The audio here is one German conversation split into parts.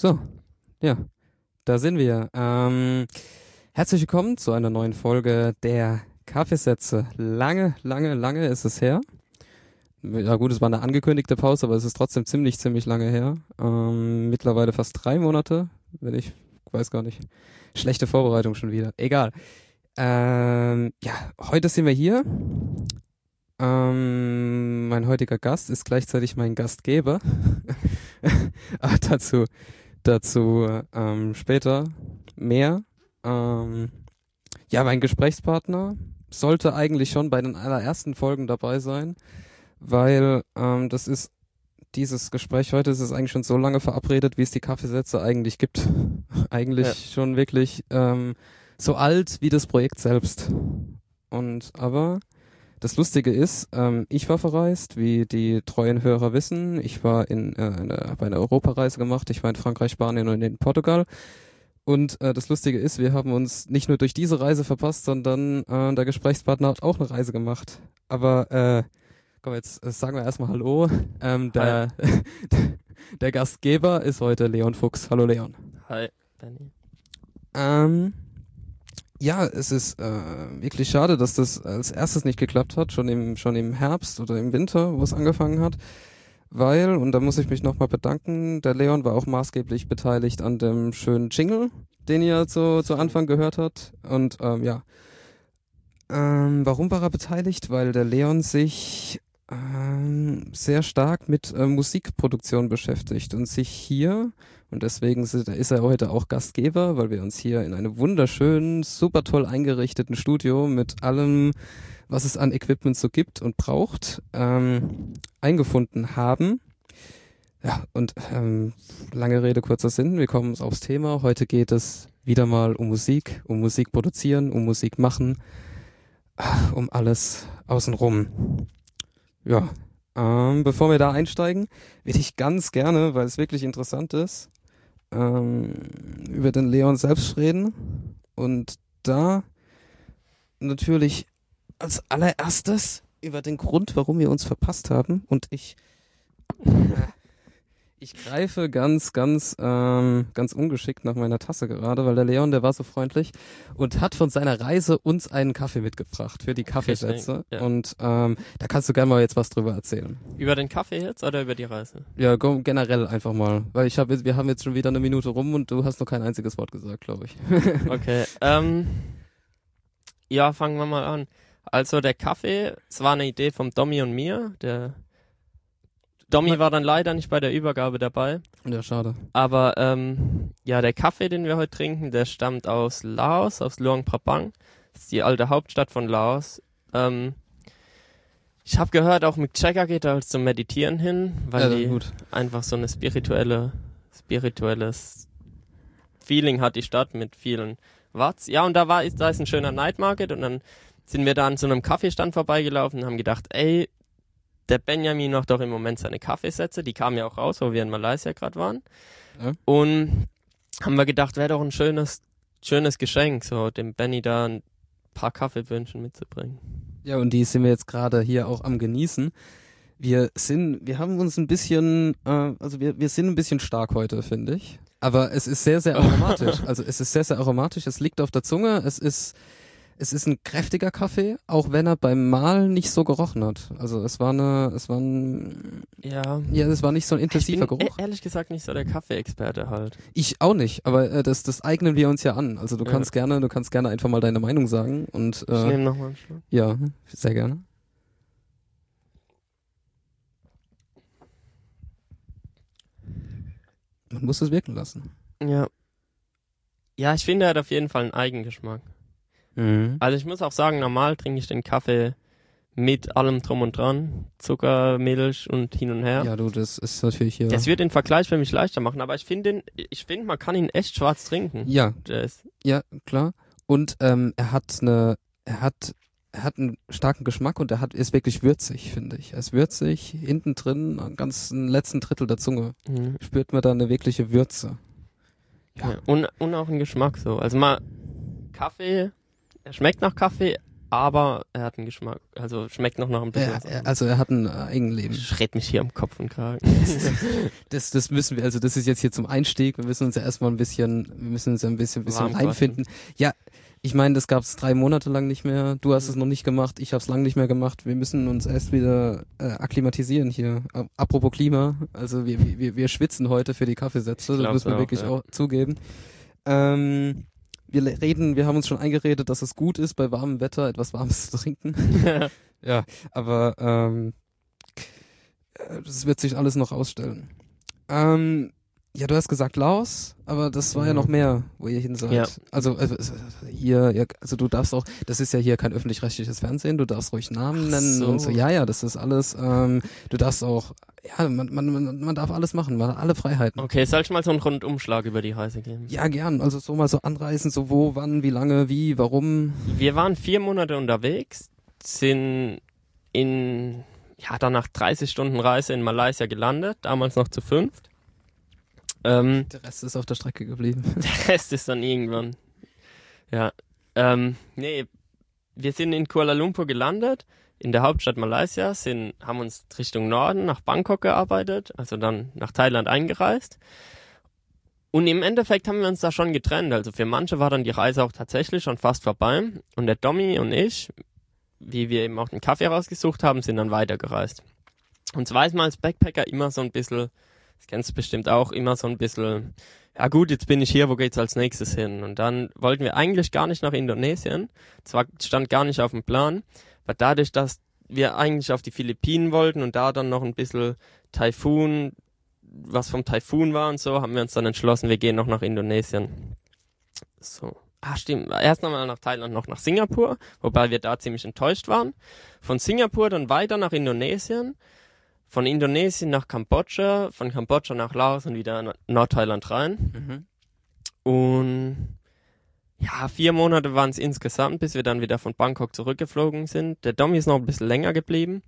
So, ja, da sind wir. Ähm, herzlich willkommen zu einer neuen Folge der Kaffeesätze. Lange, lange, lange ist es her. Ja gut, es war eine angekündigte Pause, aber es ist trotzdem ziemlich, ziemlich lange her. Ähm, mittlerweile fast drei Monate, wenn ich weiß gar nicht. Schlechte Vorbereitung schon wieder. Egal. Ähm, ja, heute sind wir hier. Ähm, mein heutiger Gast ist gleichzeitig mein Gastgeber. aber dazu Dazu ähm, später mehr. Ähm, ja, mein Gesprächspartner sollte eigentlich schon bei den allerersten Folgen dabei sein, weil ähm, das ist dieses Gespräch heute ist es eigentlich schon so lange verabredet, wie es die Kaffeesätze eigentlich gibt. eigentlich ja. schon wirklich ähm, so alt wie das Projekt selbst. Und aber das Lustige ist, ähm, ich war verreist, wie die treuen Hörer wissen. Ich war in, äh, eine, habe eine Europareise gemacht. Ich war in Frankreich, Spanien und in Portugal. Und äh, das Lustige ist, wir haben uns nicht nur durch diese Reise verpasst, sondern äh, der Gesprächspartner hat auch eine Reise gemacht. Aber äh, komm, jetzt äh, sagen wir erstmal Hallo. Ähm, der, der Gastgeber ist heute Leon Fuchs. Hallo Leon. Hi, Danny. Ähm, ja, es ist äh, wirklich schade, dass das als erstes nicht geklappt hat, schon im, schon im Herbst oder im Winter, wo es angefangen hat. Weil, und da muss ich mich nochmal bedanken, der Leon war auch maßgeblich beteiligt an dem schönen Jingle, den ihr zu, zu Anfang gehört habt. Und ähm, ja, ähm, warum war er beteiligt? Weil der Leon sich ähm, sehr stark mit äh, Musikproduktion beschäftigt und sich hier und deswegen ist er heute auch Gastgeber, weil wir uns hier in einem wunderschönen, super toll eingerichteten Studio mit allem, was es an Equipment so gibt und braucht, ähm, eingefunden haben. Ja, und ähm, lange Rede, kurzer Sinn, wir kommen aufs Thema. Heute geht es wieder mal um Musik, um Musik produzieren, um Musik machen, um alles außenrum. Ja, ähm, bevor wir da einsteigen, würde ich ganz gerne, weil es wirklich interessant ist, ähm, über den Leon selbst reden. Und da natürlich als allererstes über den Grund, warum wir uns verpasst haben. Und ich äh, ich greife ganz, ganz, ähm, ganz ungeschickt nach meiner Tasse gerade, weil der Leon, der war so freundlich und hat von seiner Reise uns einen Kaffee mitgebracht für die Kaffeesätze. Ja. Und ähm, da kannst du gerne mal jetzt was drüber erzählen. Über den Kaffee jetzt oder über die Reise? Ja, generell einfach mal, weil ich habe, wir haben jetzt schon wieder eine Minute rum und du hast noch kein einziges Wort gesagt, glaube ich. okay. Ähm, ja, fangen wir mal an. Also der Kaffee, es war eine Idee vom Domi und mir, der Domi war dann leider nicht bei der Übergabe dabei. Ja, schade. Aber ähm, ja, der Kaffee, den wir heute trinken, der stammt aus Laos, aus Luang Prabang. Das ist die alte Hauptstadt von Laos. Ähm, ich habe gehört, auch Mick Jagger geht da zum Meditieren hin, weil ja, die gut. einfach so eine spirituelle, spirituelles Feeling hat die Stadt mit vielen Watts. Ja, und da war, da ist ein schöner Night Market und dann sind wir da an so einem Kaffeestand vorbeigelaufen und haben gedacht, ey, der Benjamin macht doch im Moment seine Kaffeesätze, die kamen ja auch raus, wo wir in Malaysia gerade waren. Ja. Und haben wir gedacht, wäre doch ein schönes, schönes Geschenk, so dem Benny da ein paar Kaffeebündchen mitzubringen. Ja, und die sind wir jetzt gerade hier auch am genießen. Wir sind, wir haben uns ein bisschen, äh, also wir, wir sind ein bisschen stark heute, finde ich. Aber es ist sehr, sehr aromatisch. also es ist sehr, sehr aromatisch. Es liegt auf der Zunge. Es ist, es ist ein kräftiger Kaffee, auch wenn er beim Malen nicht so gerochen hat. Also es war eine, es war ein, ja, ja, es war nicht so ein intensiver ich bin Geruch. E ehrlich gesagt nicht so der Kaffeeexperte halt. Ich auch nicht, aber äh, das, das eignen wir uns ja an. Also du ja. kannst gerne, du kannst gerne einfach mal deine Meinung sagen und. Äh, ich nehme nochmal einen Schluck. Ja, sehr gerne. Man muss es wirken lassen. Ja. Ja, ich finde, er hat auf jeden Fall einen Eigengeschmack. Mhm. Also ich muss auch sagen, normal trinke ich den Kaffee mit allem drum und dran, Zucker, Milch und hin und her. Ja, du, das ist natürlich hier. Das wird den Vergleich für mich leichter machen, aber ich finde, ich finde, man kann ihn echt schwarz trinken. Ja, ja, klar. Und ähm, er hat eine, er hat, er hat einen starken Geschmack und er hat, ist wirklich würzig, finde ich. Er ist würzig, hinten drin, am ganzen letzten Drittel der Zunge mhm. spürt man da eine wirkliche Würze. Ja. ja und, und auch einen Geschmack so. Also mal Kaffee er schmeckt nach Kaffee, aber er hat einen Geschmack. Also schmeckt noch nach ein bisschen. Er, er, also er hat ein äh, Eigenleben. ich red mich hier am Kopf und Kragen. Das, das müssen wir, also das ist jetzt hier zum Einstieg. Wir müssen uns ja erstmal ein bisschen, wir müssen uns ja ein bisschen, bisschen Warm quatschen. reinfinden. Ja, ich meine, das gab es drei Monate lang nicht mehr. Du hast es noch nicht gemacht, ich habe es lang nicht mehr gemacht. Wir müssen uns erst wieder äh, akklimatisieren hier. Apropos Klima, also wir, wir, wir schwitzen heute für die Kaffeesätze, das müssen wir auch, wirklich ja. auch zugeben. Ähm, wir reden, wir haben uns schon eingeredet, dass es gut ist, bei warmem Wetter etwas Warmes zu trinken. Ja, aber ähm, äh, das wird sich alles noch ausstellen. Ähm, ja, du hast gesagt Laos, aber das war ja Ja. noch mehr, wo ihr hin seid. Ja. Also äh, hier, also du darfst auch, das ist ja hier kein öffentlich-rechtliches Fernsehen, du darfst ruhig Namen Ach nennen so. und so. Ja, ja, das ist alles. Ähm, du darfst auch, ja, man, man, man, darf alles machen, man hat alle Freiheiten. okay, soll ich mal so einen Rundumschlag über die Reise geben? Ja, gern. Also so mal so anreißen, so wo, wann, wie lange, wie, warum. Wir waren vier Monate unterwegs, sind in, ja, dann nach 30 Stunden Reise in Malaysia gelandet, damals noch zu fünft. Ähm, Der Rest ist auf der Strecke geblieben. der Rest ist dann irgendwann. Ja. Ähm, nee, wir sind in Kuala Lumpur gelandet, in der Hauptstadt Malaysia, sind, haben uns Richtung Norden nach Bangkok gearbeitet, also dann nach Thailand eingereist. Und im Endeffekt haben wir uns da schon getrennt. Also für manche war dann die Reise auch tatsächlich schon fast vorbei. Und der Dommy und ich, wie wir eben auch den Kaffee rausgesucht haben, sind dann weitergereist. Und zwar ist man als Backpacker immer so ein bisschen, das kennst du bestimmt auch, immer so ein bisschen, ja gut, jetzt bin ich hier, wo geht's als nächstes hin? Und dann wollten wir eigentlich gar nicht nach Indonesien. Zwar stand gar nicht auf dem Plan, aber dadurch, dass wir eigentlich auf die Philippinen wollten und da dann noch ein bisschen Taifun, was vom Taifun war und so, haben wir uns dann entschlossen, wir gehen noch nach Indonesien. So. Ah, stimmt. Erst einmal nach Thailand, noch nach Singapur, wobei wir da ziemlich enttäuscht waren. Von Singapur dann weiter nach Indonesien, von Indonesien nach Kambodscha, von Kambodscha nach Laos und wieder nach Nordthailand rein. Und ja, vier Monate waren es insgesamt, bis wir dann wieder von Bangkok zurückgeflogen sind. Der Dommy ist noch ein bisschen länger geblieben.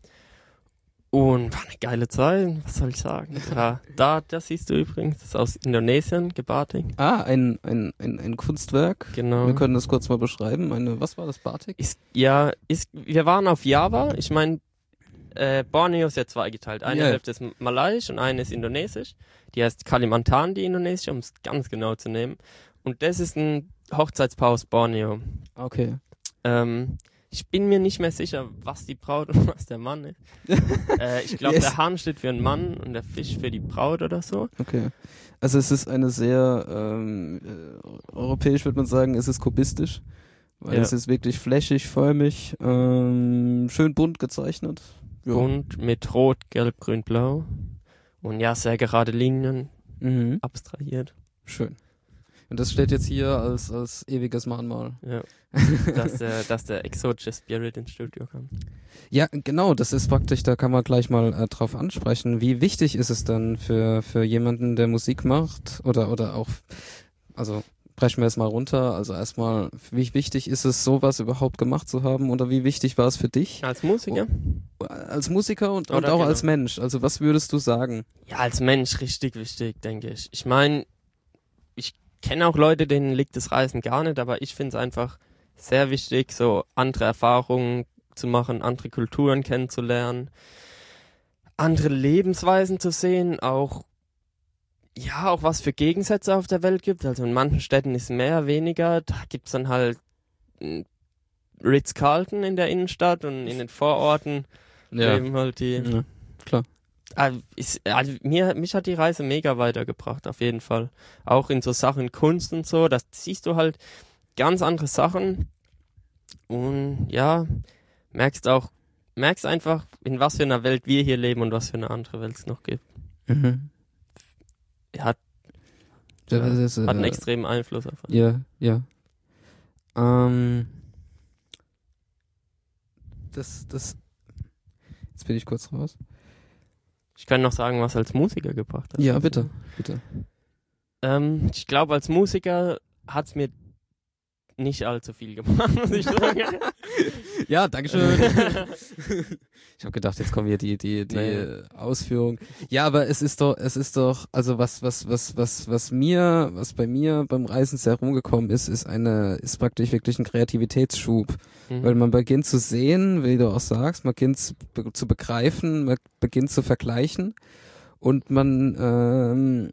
Und war eine geile Zeit, was soll ich sagen? Ja, da, das siehst du übrigens, das ist aus Indonesien, Gebatik. Ah, ein, ein, ein, ein Kunstwerk. Genau. Wir können das kurz mal beschreiben. Eine, was war das, Batik? Ist, ja, ist, wir waren auf Java. Ich meine, äh, Borneo ist ja zweigeteilt. Eine Ja. Hälfte ist malaiisch und eine ist indonesisch. Die heißt Kalimantan, die indonesische, um es ganz genau zu nehmen. Und das ist ein Hochzeitspaar aus Borneo. Okay. Ähm, ich bin mir nicht mehr sicher, was die Braut und was der Mann ist. äh, ich glaube, Yes. der Hahn steht für einen Mann und der Fisch für die Braut oder so. Okay. Also es ist eine sehr ähm, äh, europäisch würde man sagen, es ist kubistisch, weil Ja. es ist wirklich flächig, förmig, ähm, schön bunt gezeichnet. Ja. Und mit Rot, Gelb, Grün, Blau. Und ja, sehr gerade Linien Mhm. abstrahiert. Schön. Und das steht jetzt hier als, als ewiges Mahnmal. Ja. dass, der, dass der exotische Spirit ins Studio kam. Ja, genau, das ist praktisch, da kann man gleich mal äh, drauf ansprechen. Wie wichtig ist es dann für, für jemanden, der Musik macht oder, oder auch, also brechen wir es mal runter, also erstmal, wie wichtig ist es, sowas überhaupt gemacht zu haben oder wie wichtig war es für dich Als Musiker? als Musiker und, und auch genau. als Mensch? Also was würdest du sagen? Ja, als Mensch richtig wichtig, denke ich. Ich meine, kenne auch Leute, denen liegt das Reisen gar nicht, aber ich finde es einfach sehr wichtig, so andere Erfahrungen zu machen, andere Kulturen kennenzulernen, andere Lebensweisen zu sehen, auch ja, auch was für Gegensätze auf der Welt gibt. Also in manchen Städten ist mehr, weniger. Da gibt's dann halt mm, Ritz-Carlton in der Innenstadt und in den Vororten leben halt die Ja. Ah, ist, also mir, mich hat die Reise mega weitergebracht, auf jeden Fall. Auch in so Sachen Kunst und so, das siehst du halt ganz andere Sachen. Und ja, merkst auch, merkst einfach, in was für einer Welt wir hier leben und was für eine andere Welt es noch gibt. Mhm. Hat, Ja, ist, hat einen äh, extremen Einfluss auf einen. Ja, ja. Ähm, das, das, jetzt bin ich kurz raus. Ich kann noch sagen, was als Musiker gebracht hat. Ja, bitte, bitte. Ähm, ich glaube, als Musiker hat's mir nicht allzu viel gemacht, muss ich sagen. Ja, Dankeschön. ich habe gedacht, jetzt kommen hier die die die Nee. Ausführung. Ja, aber es ist doch es ist doch also was was was was was mir was bei mir beim Reisen sehr rumgekommen ist, ist eine ist praktisch wirklich ein Kreativitätsschub, Mhm. weil man beginnt zu sehen, wie du auch sagst, man beginnt zu, zu begreifen, man beginnt zu vergleichen und man ähm,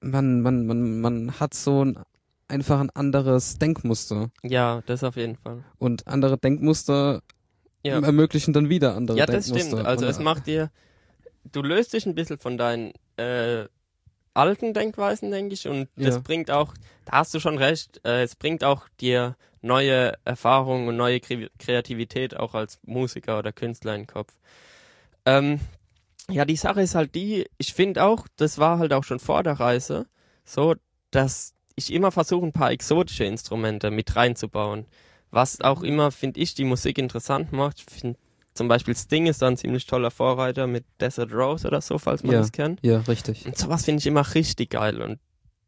man man man man hat so ein einfach ein anderes Denkmuster ja, das auf jeden Fall. und andere Denkmuster Ja. ermöglichen dann wieder andere Ja, das Denkmuster. stimmt. Also es macht dir, du löst dich ein bisschen von deinen äh, alten Denkweisen, denke ich, und das Ja. bringt auch, da hast du schon recht, äh, es bringt auch dir neue Erfahrungen und neue Kre Kreativität auch als Musiker oder Künstler in den Kopf. Ähm, ja, die Sache ist halt die, ich finde auch, das war halt auch schon vor der Reise, so, dass ich immer versuche, ein paar exotische Instrumente mit reinzubauen. Was auch immer, finde ich, die Musik interessant macht. Find, zum Beispiel Sting ist da ein ziemlich toller Vorreiter mit Desert Rose oder so, falls man Ja. das kennt. ja, richtig. Und sowas finde ich immer richtig geil. Und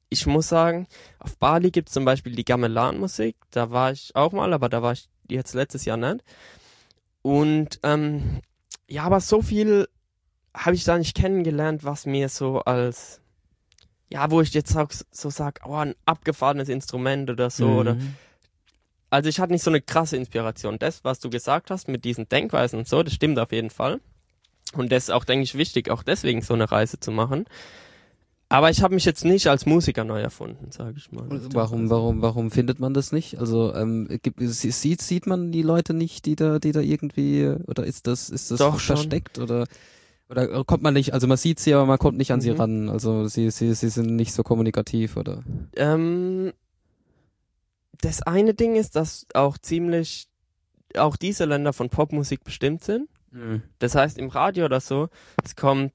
ich muss sagen, auf Bali gibt es zum Beispiel die Gamelan-Musik. Da war ich auch mal, aber da war ich jetzt letztes Jahr nicht. Und ähm, ja, aber so viel habe ich da nicht kennengelernt, was mir so als, ja, wo ich jetzt auch so sage, oh, ein abgefahrenes Instrument oder so. Mhm. Oder also ich hatte nicht so eine krasse Inspiration. Das, was du gesagt hast mit diesen Denkweisen und so, das stimmt auf jeden Fall. Und das ist auch, denke ich, wichtig, auch deswegen so eine Reise zu machen. Aber ich habe mich jetzt nicht als Musiker neu erfunden, sage ich mal. Warum, warum, warum findet man das nicht? Also ähm, gibt, sie- sieht sieht man die Leute nicht, die da, die da irgendwie oder ist das ist das Doch, schon. versteckt oder oder kommt man nicht? Also man sieht sie, aber man kommt nicht an sie Mhm. ran. Also sie sie sie sind nicht so kommunikativ oder. Ähm, das eine Ding ist, dass auch ziemlich auch diese Länder von Popmusik bestimmt sind. Das heißt, im Radio oder so, es kommt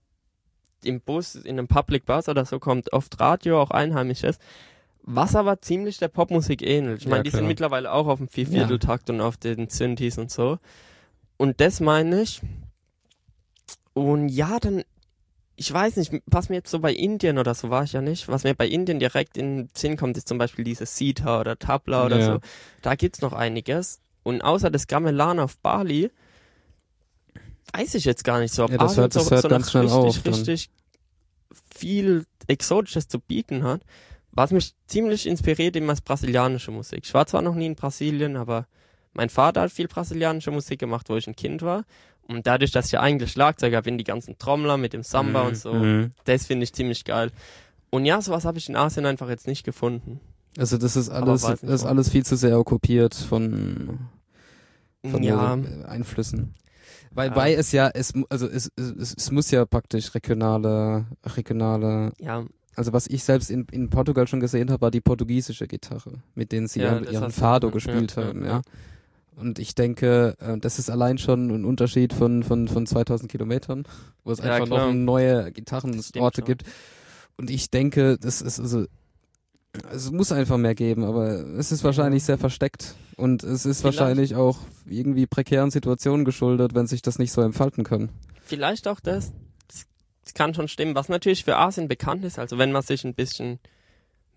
im Bus, in einem Public Bus oder so, kommt oft Radio, auch Einheimisches, was aber ziemlich der Popmusik ähnelt. Ich Ja, meine, die sind mittlerweile auch auf dem Viervierteltakt und auf den Synthes und so. Und das meine ich. Und ja, dann, ich weiß nicht, was mir jetzt so bei Indien oder so war ich ja nicht, was mir bei Indien direkt in den Sinn kommt, ist zum Beispiel dieses Sita oder Tabla oder Ja. so. Da gibt's noch einiges. Und außer das Gamelan auf Bali, weiß ich jetzt gar nicht so, ob Ja, das hört- das so, hört so ganz schnell richtig, auf richtig viel Exotisches zu bieten hat. Was mich ziemlich inspiriert, immer ist brasilianische Musik. Ich war zwar noch nie in Brasilien, aber mein Vater hat viel brasilianische Musik gemacht, wo ich ein Kind war. Und dadurch, dass ich ja eigentlich Schlagzeuger bin, die ganzen Trommler mit dem Samba und so, Mhm. das finde ich ziemlich geil. Und ja, sowas habe ich in Asien einfach jetzt nicht gefunden. Also das ist alles, das ist alles viel zu sehr okkupiert von von ja, Einflüssen. Weil, Ja. weil es ja, es, also es, es, es muss ja praktisch regionale, regionale, ja, also was ich selbst in, in Portugal schon gesehen habe, war die portugiesische Gitarre, mit denen sie Ja, ihren, Fado gespielt haben, ja. Und ich denke, äh, das ist allein schon ein Unterschied von, von, von 2000 Kilometern, wo es Ja, einfach klar. noch neue Gitarrenorte gibt. Und ich denke, das ist also, es muss einfach mehr geben, aber es ist wahrscheinlich sehr versteckt. Und es ist Vielleicht. wahrscheinlich auch irgendwie prekären Situationen geschuldet, wenn sich das nicht so entfalten kann. vielleicht auch das. Das- Das kann schon stimmen. Was natürlich für Asien bekannt ist, also wenn man sich ein bisschen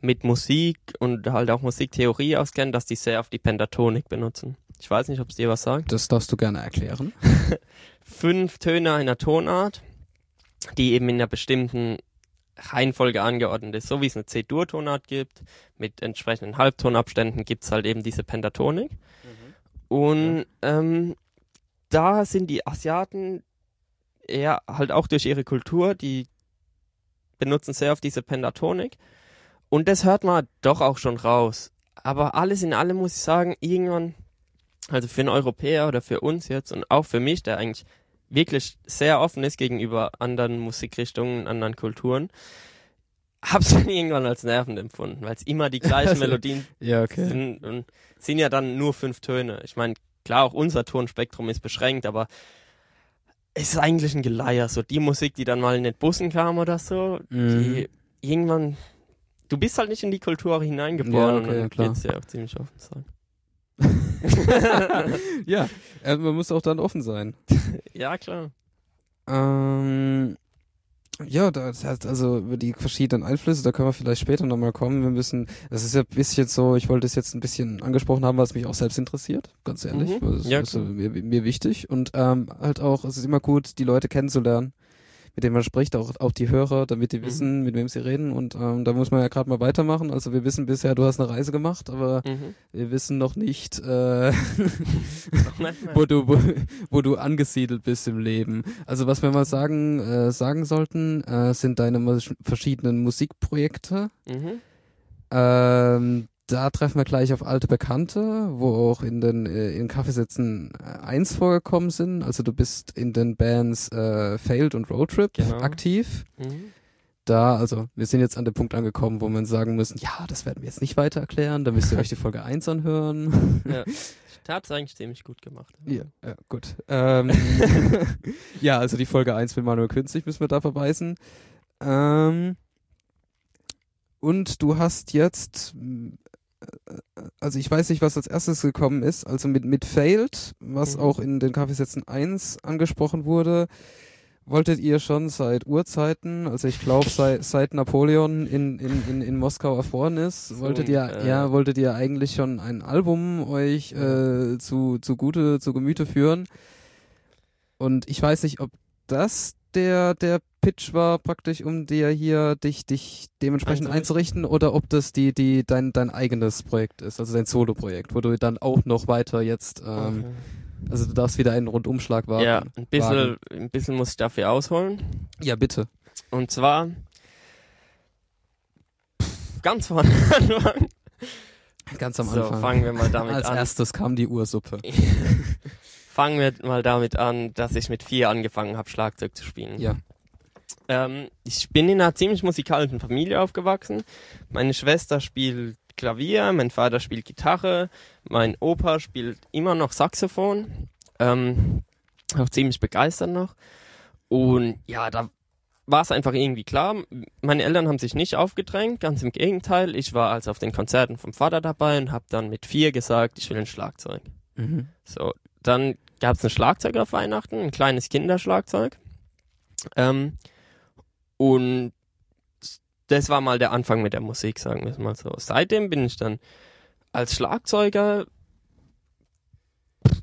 mit Musik und halt auch Musiktheorie auskennt, dass die sehr auf die Pentatonik benutzen. Ich weiß nicht, ob es dir was sagt. Das darfst du gerne erklären. Fünf Töne einer Tonart, die eben in einer bestimmten Reihenfolge angeordnet ist. So wie es eine C-Dur-Tonart gibt, mit entsprechenden Halbtonabständen gibt's halt eben diese Pentatonik. Und ähm, da sind die Asiaten eher halt auch durch ihre Kultur, die benutzen sehr auf diese Pentatonik. Und das hört man doch auch schon raus. Aber alles in allem muss ich sagen, irgendwann, also für einen Europäer oder für uns jetzt und auch für mich, der eigentlich wirklich sehr offen ist gegenüber anderen Musikrichtungen, anderen Kulturen, hab's dann irgendwann als nervend empfunden, weil es immer die gleichen Also, Melodien Ja, sind und sind ja dann nur fünf Töne. Ich meine, klar, auch unser Tonspektrum ist beschränkt, aber es ist eigentlich ein Geleier. So die Musik, die dann mal in den Bussen kam oder so, Mhm. die irgendwann, du bist halt nicht in die Kultur hineingeboren Ja, okay, und ja, klar. jetzt ja auch ziemlich offen sein. ja, äh, man muss auch dann offen sein. Ja, klar. Ähm, Ja, das heißt also über die verschiedenen Einflüsse, da können wir vielleicht später nochmal kommen. Wir müssen, das ist ja ein bisschen so, ich wollte es jetzt ein bisschen angesprochen haben, was mich auch selbst interessiert, ganz ehrlich. Mhm. Das Ja, ist mir, mir wichtig. Und ähm, halt auch, es ist immer gut, die Leute kennenzulernen, mit denen man spricht, auch, auch die Hörer, damit die Mhm. wissen, mit wem sie reden. Und ähm, da muss man ja gerade mal weitermachen. Also wir wissen bisher, du hast eine Reise gemacht, aber Mhm. wir wissen noch nicht, äh, wo du wo, wo du angesiedelt bist im Leben. Also was wir mal sagen äh, sagen sollten, äh, sind deine verschiedenen Musikprojekte. Mhm. Ähm, da treffen wir gleich auf alte Bekannte, wo auch in den äh, in Kaffeesitzen äh, eins vorgekommen sind. Also du bist in den Bands äh, Failed und Roadtrip Genau. aktiv. Mhm. Da, also wir sind jetzt an dem Punkt angekommen, wo wir sagen müssen, ja, das werden wir jetzt nicht weiter erklären, da müsst ihr euch die Folge 1 anhören. Ja. Hat's eigentlich ziemlich gut gemacht. Ja, ja gut. Ähm, ja, also die Folge 1 mit Manuel Künstlich müssen wir da verweisen. Ähm, und du hast jetzt, also ich weiß nicht, was als erstes gekommen ist, also mit, mit Failed, was Mhm. auch in den Kaffeesätzen 1 angesprochen wurde, wolltet ihr schon seit Urzeiten, also ich glaube seit, seit Napoleon in, in, in, in Moskau erfroren ist, So, wolltet ihr, äh, ja, wolltet ihr eigentlich schon ein Album euch äh, zu, zu Gute, zu Gemüte führen. Und ich weiß nicht, ob das der, der Pitch war, praktisch, um dir hier dich, dich dementsprechend einzurichten, oder ob das die, die, dein, dein eigenes Projekt ist, also dein Solo-Projekt, wo du dann auch noch weiter jetzt, ähm, Okay. also du darfst wieder einen Rundumschlag warten. Ja, ein bisschen, ein bisschen muss ich dafür ausholen. Ja, bitte. Und zwar ganz vorne anfangen. Ganz am so, Anfang. fangen wir mal damit Als an. erstes kam die Ursuppe. fangen wir mal damit an, dass ich mit vier angefangen habe, Schlagzeug zu spielen. Ja. Ähm, ich bin in einer ziemlich musikalischen Familie aufgewachsen. Meine Schwester spielt Klavier, mein Vater spielt Gitarre, mein Opa spielt immer noch Saxophon. Ähm, auch ziemlich begeistert noch. Und ja, da war es einfach irgendwie klar. Meine Eltern haben sich nicht aufgedrängt, ganz im Gegenteil. Ich war also auf den Konzerten vom Vater dabei und habe dann mit vier gesagt, ich will ein Schlagzeug. Mhm. So, dann gab es ein Schlagzeug auf Weihnachten, ein kleines Kinderschlagzeug. Ähm, und das war mal der Anfang mit der Musik, sagen wir es mal so. Seitdem bin ich dann als Schlagzeuger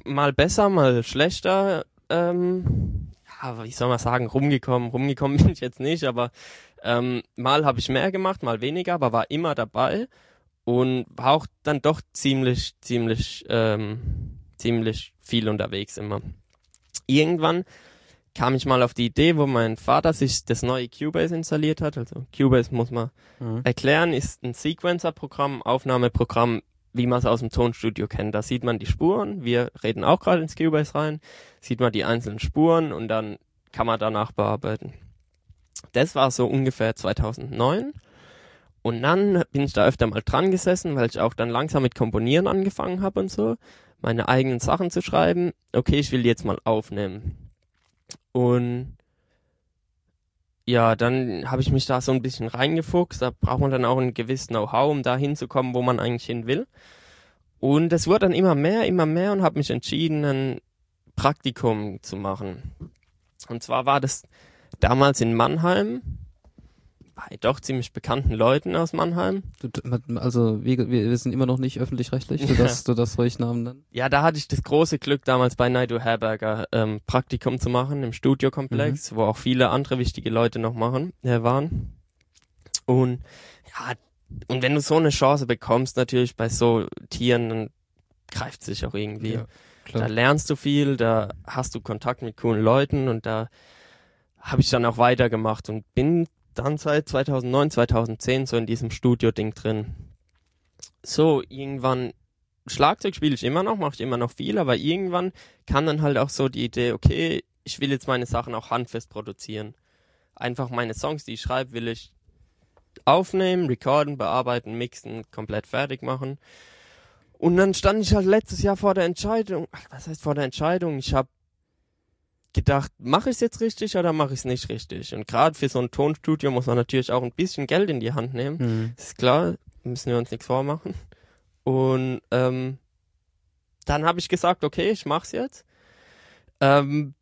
mal besser, mal schlechter, ähm, ja, wie soll man sagen, rumgekommen. Rumgekommen bin ich jetzt nicht, aber ähm, mal habe ich mehr gemacht, mal weniger, aber war immer dabei und war auch dann doch ziemlich, ziemlich, ähm, ziemlich viel unterwegs immer. Irgendwann kam ich mal auf die Idee, wo mein Vater sich das neue Cubase installiert hat. Also Cubase muss man Mhm. erklären, ist ein Sequencer-Programm, Aufnahmeprogramm, wie man es aus dem Tonstudio kennt. Da sieht man die Spuren. Wir reden auch gerade ins Cubase rein. Sieht man die einzelnen Spuren und dann kann man danach bearbeiten. Das war so ungefähr 2009. Und dann bin ich da öfter mal dran gesessen, weil ich auch dann langsam mit Komponieren angefangen habe und so. Meine eigenen Sachen zu schreiben. Okay, ich will die jetzt mal aufnehmen. Und ja, dann habe ich mich da so ein bisschen reingefuchst. Da braucht man dann auch ein gewisses Know-how, um da hinzukommen, wo man eigentlich hin will. Und es wurde dann immer mehr, immer mehr und habe mich entschieden, ein Praktikum zu machen. Und zwar war das damals in Mannheim, doch ziemlich bekannten Leuten aus Mannheim. Also wir, wir sind immer noch nicht öffentlich-rechtlich, du darfst, du darfst ruhig Namen nennen. Ja, da hatte ich das große Glück, damals bei Naidu Herberger ähm, Praktikum zu machen im Studiokomplex, wo auch viele andere wichtige Leute noch machen, äh, waren. Und ja, und wenn du so eine Chance bekommst, natürlich bei so Tieren, dann greift sich auch irgendwie. Ja, Da lernst du viel, da hast du Kontakt mit coolen Leuten und da habe ich dann auch weitergemacht und bin dann seit 2009, 2010 so in diesem Studio-Ding drin. So, irgendwann, Schlagzeug spiele ich immer noch, mache ich immer noch viel, aber irgendwann kam dann halt auch so die Idee, okay, ich will jetzt meine Sachen auch handfest produzieren. Einfach meine Songs, die ich schreibe, will ich aufnehmen, recorden, bearbeiten, mixen, komplett fertig machen. Und dann stand ich halt letztes Jahr vor der Entscheidung. Ach, was heißt vor der Entscheidung? Ich habe gedacht, mache ich es jetzt richtig oder mache ich es nicht richtig? Und gerade für so ein Tonstudio muss man natürlich auch ein bisschen Geld in die Hand nehmen. Mhm. Ist klar, müssen wir uns nichts vormachen. Und ähm, dann habe ich gesagt, okay, ich mach's jetzt. Ähm,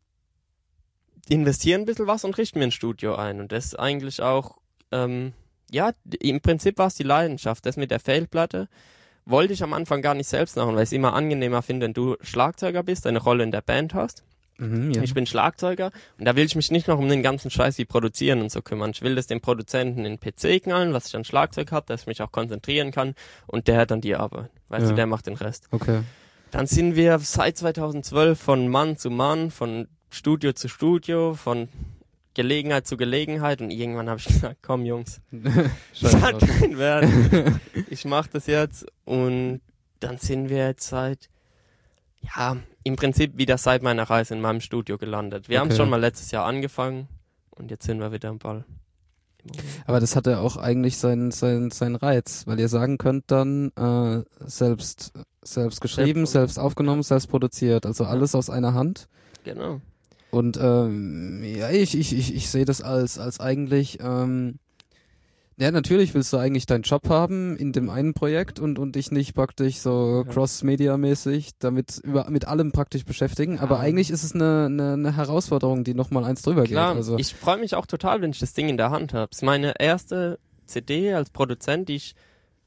investieren ein bisschen was und richten mir ein Studio ein. Und das ist eigentlich auch, ähm, ja, im Prinzip war es die Leidenschaft. Das mit der Failplatte wollte ich am Anfang gar nicht selbst machen, weil ich es immer angenehmer finde, wenn du Schlagzeuger bist, eine Rolle in der Band hast. Mhm, ja. Ich bin Schlagzeuger und da will ich mich nicht noch um den ganzen Scheiß wie produzieren und so kümmern. Ich will das dem Produzenten in den PC knallen, was ich an Schlagzeug habe, dass ich mich auch konzentrieren kann und der hat dann die Arbeit. Weißt Ja. du, der macht den Rest. Okay. Dann sind wir seit 2012 von Mann zu Mann, von Studio zu Studio, von Gelegenheit zu Gelegenheit und irgendwann habe ich gesagt, komm Jungs, das hat keinen Wert. ich mach das jetzt und dann sind wir jetzt seit, ja, im Prinzip wieder seit meiner Reise in meinem Studio gelandet. Wir haben Okay. schon mal letztes Jahr angefangen und jetzt sind wir wieder am Ball. Aber das hat ja auch eigentlich seinen seinen seinen Reiz, weil ihr sagen könnt dann äh, selbst selbst geschrieben, Selbst- selbst aufgenommen, selbst produziert, also alles aus einer Hand. Genau. Und ähm, ja, ich ich ich ich sehe das als als eigentlich ähm, ja, natürlich willst du eigentlich deinen Job haben in dem einen Projekt und, und dich nicht praktisch so Ja. cross-media-mäßig damit über, mit allem praktisch beschäftigen. Aber Ja. eigentlich ist es eine, eine, eine Herausforderung, die nochmal eins drüber Klar, geht. Also, ich freue mich auch total, wenn ich das Ding in der Hand habe. Es ist meine erste CD als Produzent, die ich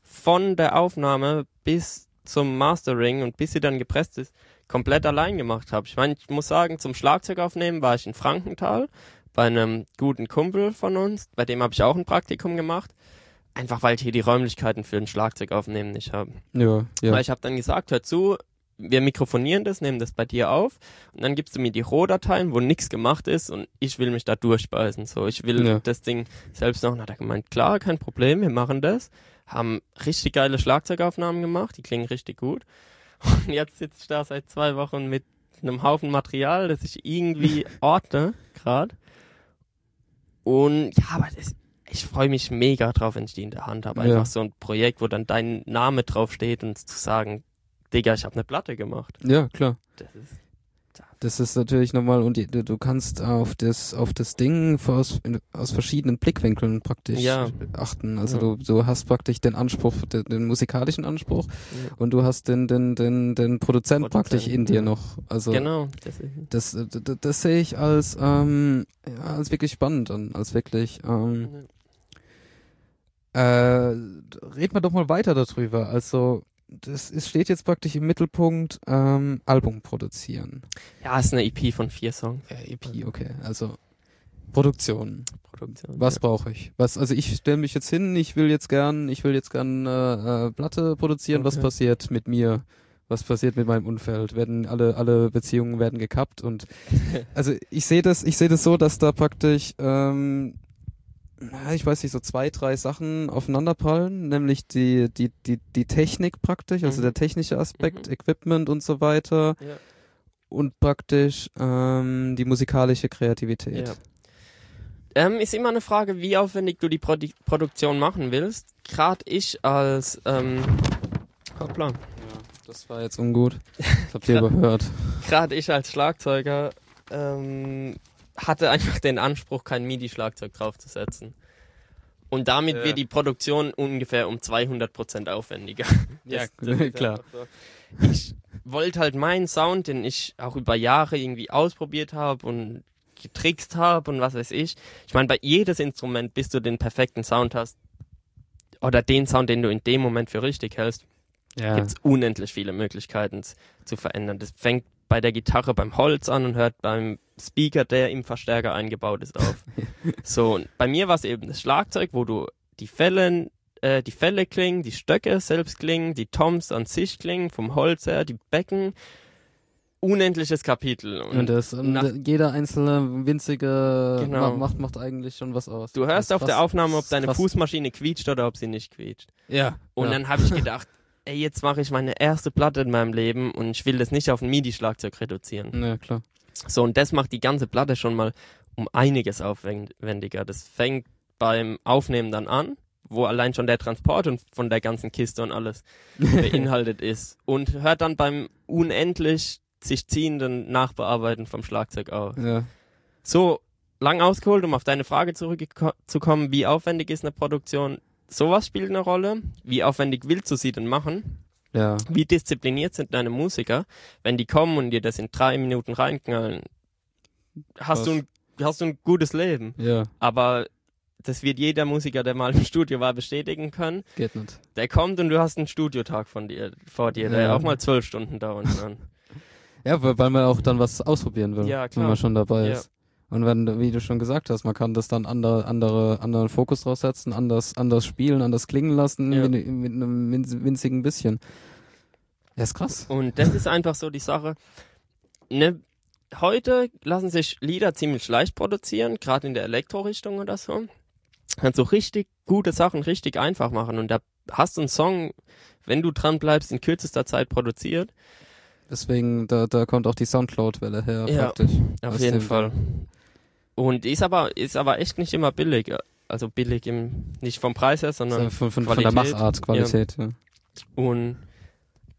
von der Aufnahme bis zum Mastering und bis sie dann gepresst ist, komplett allein gemacht habe. Ich meine, ich muss sagen, zum Schlagzeug aufnehmen war ich in Frankenthal bei einem guten Kumpel von uns, bei dem habe ich auch ein Praktikum gemacht. Einfach weil ich hier die Räumlichkeiten für ein Schlagzeug aufnehmen nicht habe. ja, ja. Weil ich habe dann gesagt, hör zu, wir mikrofonieren das, nehmen das bei dir auf und dann gibst du mir die Rohdateien, wo nichts gemacht ist und ich will mich da durchbeißen. So, ich will Ja. das Ding selbst noch. Und hat er gemeint, klar, kein Problem, wir machen das. Haben richtig geile Schlagzeugaufnahmen gemacht, die klingen richtig gut. Und jetzt sitze ich da seit zwei Wochen mit einem Haufen Material, das ich irgendwie ordne, gerade. Und ja, aber das, ich freue mich mega drauf, wenn ich die in der Hand habe. Ja. Einfach so ein Projekt, wo dann dein Name draufsteht und zu sagen, Digga, ich habe eine Platte gemacht. ja, klar. Das ist Das ist natürlich nochmal, und die, du kannst auf das, auf das Ding aus, aus verschiedenen Blickwinkeln praktisch Ja. achten. Also Ja. du, du hast praktisch den Anspruch, den, den musikalischen Anspruch Ja. und du hast den, den, den, den Produzent, Produzent, praktisch in dir noch. Also genau. Das das, das, das sehe ich als, ähm, als wirklich spannend an, als wirklich, ähm, äh, reden wir doch mal weiter darüber. Also, das ist, steht jetzt praktisch im Mittelpunkt, ähm, Album produzieren. ja, ist eine EP von vier Songs. Äh, EP, okay. Also Produktion. Produktion. Was ja. brauche ich? Was? Also ich stelle mich jetzt hin. Ich will jetzt gern, ich will jetzt gern äh, äh, Platte produzieren. Was Okay. passiert mit mir? Was passiert mit meinem Umfeld? Werden alle alle Beziehungen werden gekappt und also ich sehe das, ich sehe das so, dass da praktisch ähm, ich weiß nicht, so zwei, drei Sachen aufeinanderprallen, nämlich die, die, die, die Technik praktisch, also Mhm. der technische Aspekt, Mhm. Equipment und so weiter Ja. und praktisch ähm, die musikalische Kreativität. Ja. Ähm, ist immer eine Frage, wie aufwendig du die Produ Produktion machen willst. Gerade ich als ähm, hoppla, Das war jetzt ungut. Das habt ihr überhört. gerade ich als Schlagzeuger ähm, hatte einfach den Anspruch, kein MIDI-Schlagzeug draufzusetzen. Und damit Ja. wird die Produktion ungefähr um 200% aufwendiger. Ja, ist klar. einfach so. Ich wollte halt meinen Sound, den ich auch über Jahre irgendwie ausprobiert habe und getrickst habe und was weiß ich. Ich meine, bei jedes Instrument, bis du den perfekten Sound hast, oder den Sound, den du in dem Moment für richtig hältst, Ja. gibt es unendlich viele Möglichkeiten zu verändern. Das fängt bei der Gitarre beim Holz an und hört beim Speaker, der im Verstärker eingebaut ist, auf. so, und bei mir war es eben das Schlagzeug, wo du die Fälle, äh, die Fälle klingen, die Stöcke selbst klingen, die Toms an sich klingen, vom Holz her, die Becken. Unendliches Kapitel. Und, Und das, und nach- jeder einzelne winzige Genau. ma- macht, macht eigentlich schon was aus. du hörst auf krass. der Aufnahme, ob deine krass. Fußmaschine quietscht oder ob sie nicht quietscht. Ja. Und ja. dann habe ich gedacht, ey, jetzt mache ich meine erste Platte in meinem Leben und ich will das nicht auf ein MIDI-Schlagzeug reduzieren. Ja, klar. So, und das macht die ganze Platte schon mal um einiges aufwendiger. Das fängt beim Aufnehmen dann an, wo allein schon der Transport und von der ganzen Kiste und alles beinhaltet ist. Und hört dann beim unendlich sich ziehenden Nachbearbeiten vom Schlagzeug auf. Ja. So, lang ausgeholt, um auf deine Frage zurückzukommen, wie aufwendig ist eine Produktion? Sowas spielt eine Rolle. Wie aufwendig willst du sie denn machen? Ja. Wie diszipliniert sind deine Musiker, wenn die kommen und dir das in drei Minuten reinknallen? Hast Was? du ein hast du ein gutes Leben. Ja, Aber das wird jeder Musiker, der mal im Studio war, bestätigen können. geht nicht. Der kommt und du hast einen Studiotag von dir, vor dir, der Ja. auch mal zwölf Stunden dauern kann. Ja, weil man auch dann was ausprobieren will, Ja, wenn klar. man schon dabei Ja. ist. Und wenn, wie du schon gesagt hast, man kann das dann andere, andere, anderen Fokus draufsetzen, anders, anders spielen, anders klingen lassen, Ja. mit, mit einem winz- winzigen bisschen. Ja, ist krass. Und das ist einfach so die Sache. Ne, heute lassen sich Lieder ziemlich leicht produzieren, gerade in der Elektro-Richtung oder so. Kannst so richtig gute Sachen richtig einfach machen. Und da hast du einen Song, wenn du dran bleibst, in kürzester Zeit produziert. Deswegen, da, da kommt auch die Soundcloud-Welle her, Ja, praktisch. Auf jeden Fall. Und ist aber, ist aber echt nicht immer billig. Also billig im, nicht vom Preis her, sondern von, von, von der Machart, Qualität, ja. Und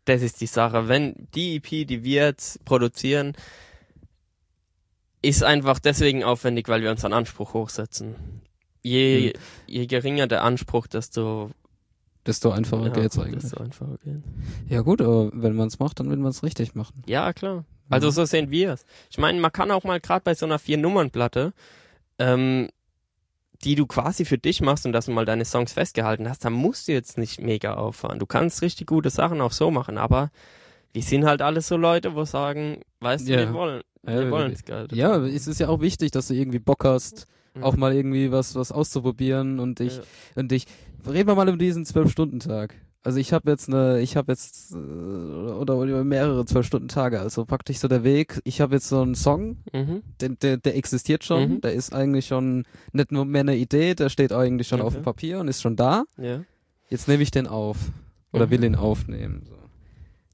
das ist die Sache. Wenn die EP, die wir jetzt produzieren, ist einfach deswegen aufwendig, weil wir unseren Anspruch hochsetzen. Je, je geringer der Anspruch, desto, Desto einfacher ja, geht's eigentlich. desto einfacher geht's. Ja gut, aber wenn man es macht, dann will man es richtig machen. Ja, klar. Also Mhm. so sehen wir es. Ich meine, man kann auch mal gerade bei so einer Vier-Nummern-Platte, ähm, die du quasi für dich machst und dass du mal deine Songs festgehalten hast, da musst du jetzt nicht mega auffahren. Du kannst richtig gute Sachen auch so machen, aber wir sind halt alles so Leute, wo sagen, weißt du, Ja. wir wollen, wir Ja, wollen es geil. Ja, es ist ja auch wichtig, dass du irgendwie Bock hast, Mhm. auch mal irgendwie was, was auszuprobieren und dich, Ja. und dich, reden wir mal über diesen Zwölf-Stunden-Tag. Also ich habe jetzt eine, ich habe jetzt äh, oder, über mehrere Zwölf-Stunden-Tage. Also praktisch so der Weg. Ich habe jetzt so einen Song, Mhm. der, der, der existiert schon. Mhm. Der ist eigentlich schon nicht nur mehr eine Idee, der steht eigentlich schon auf Okay. dem Papier und ist schon da. Ja. Jetzt nehme ich den auf oder Mhm. will ihn aufnehmen. So.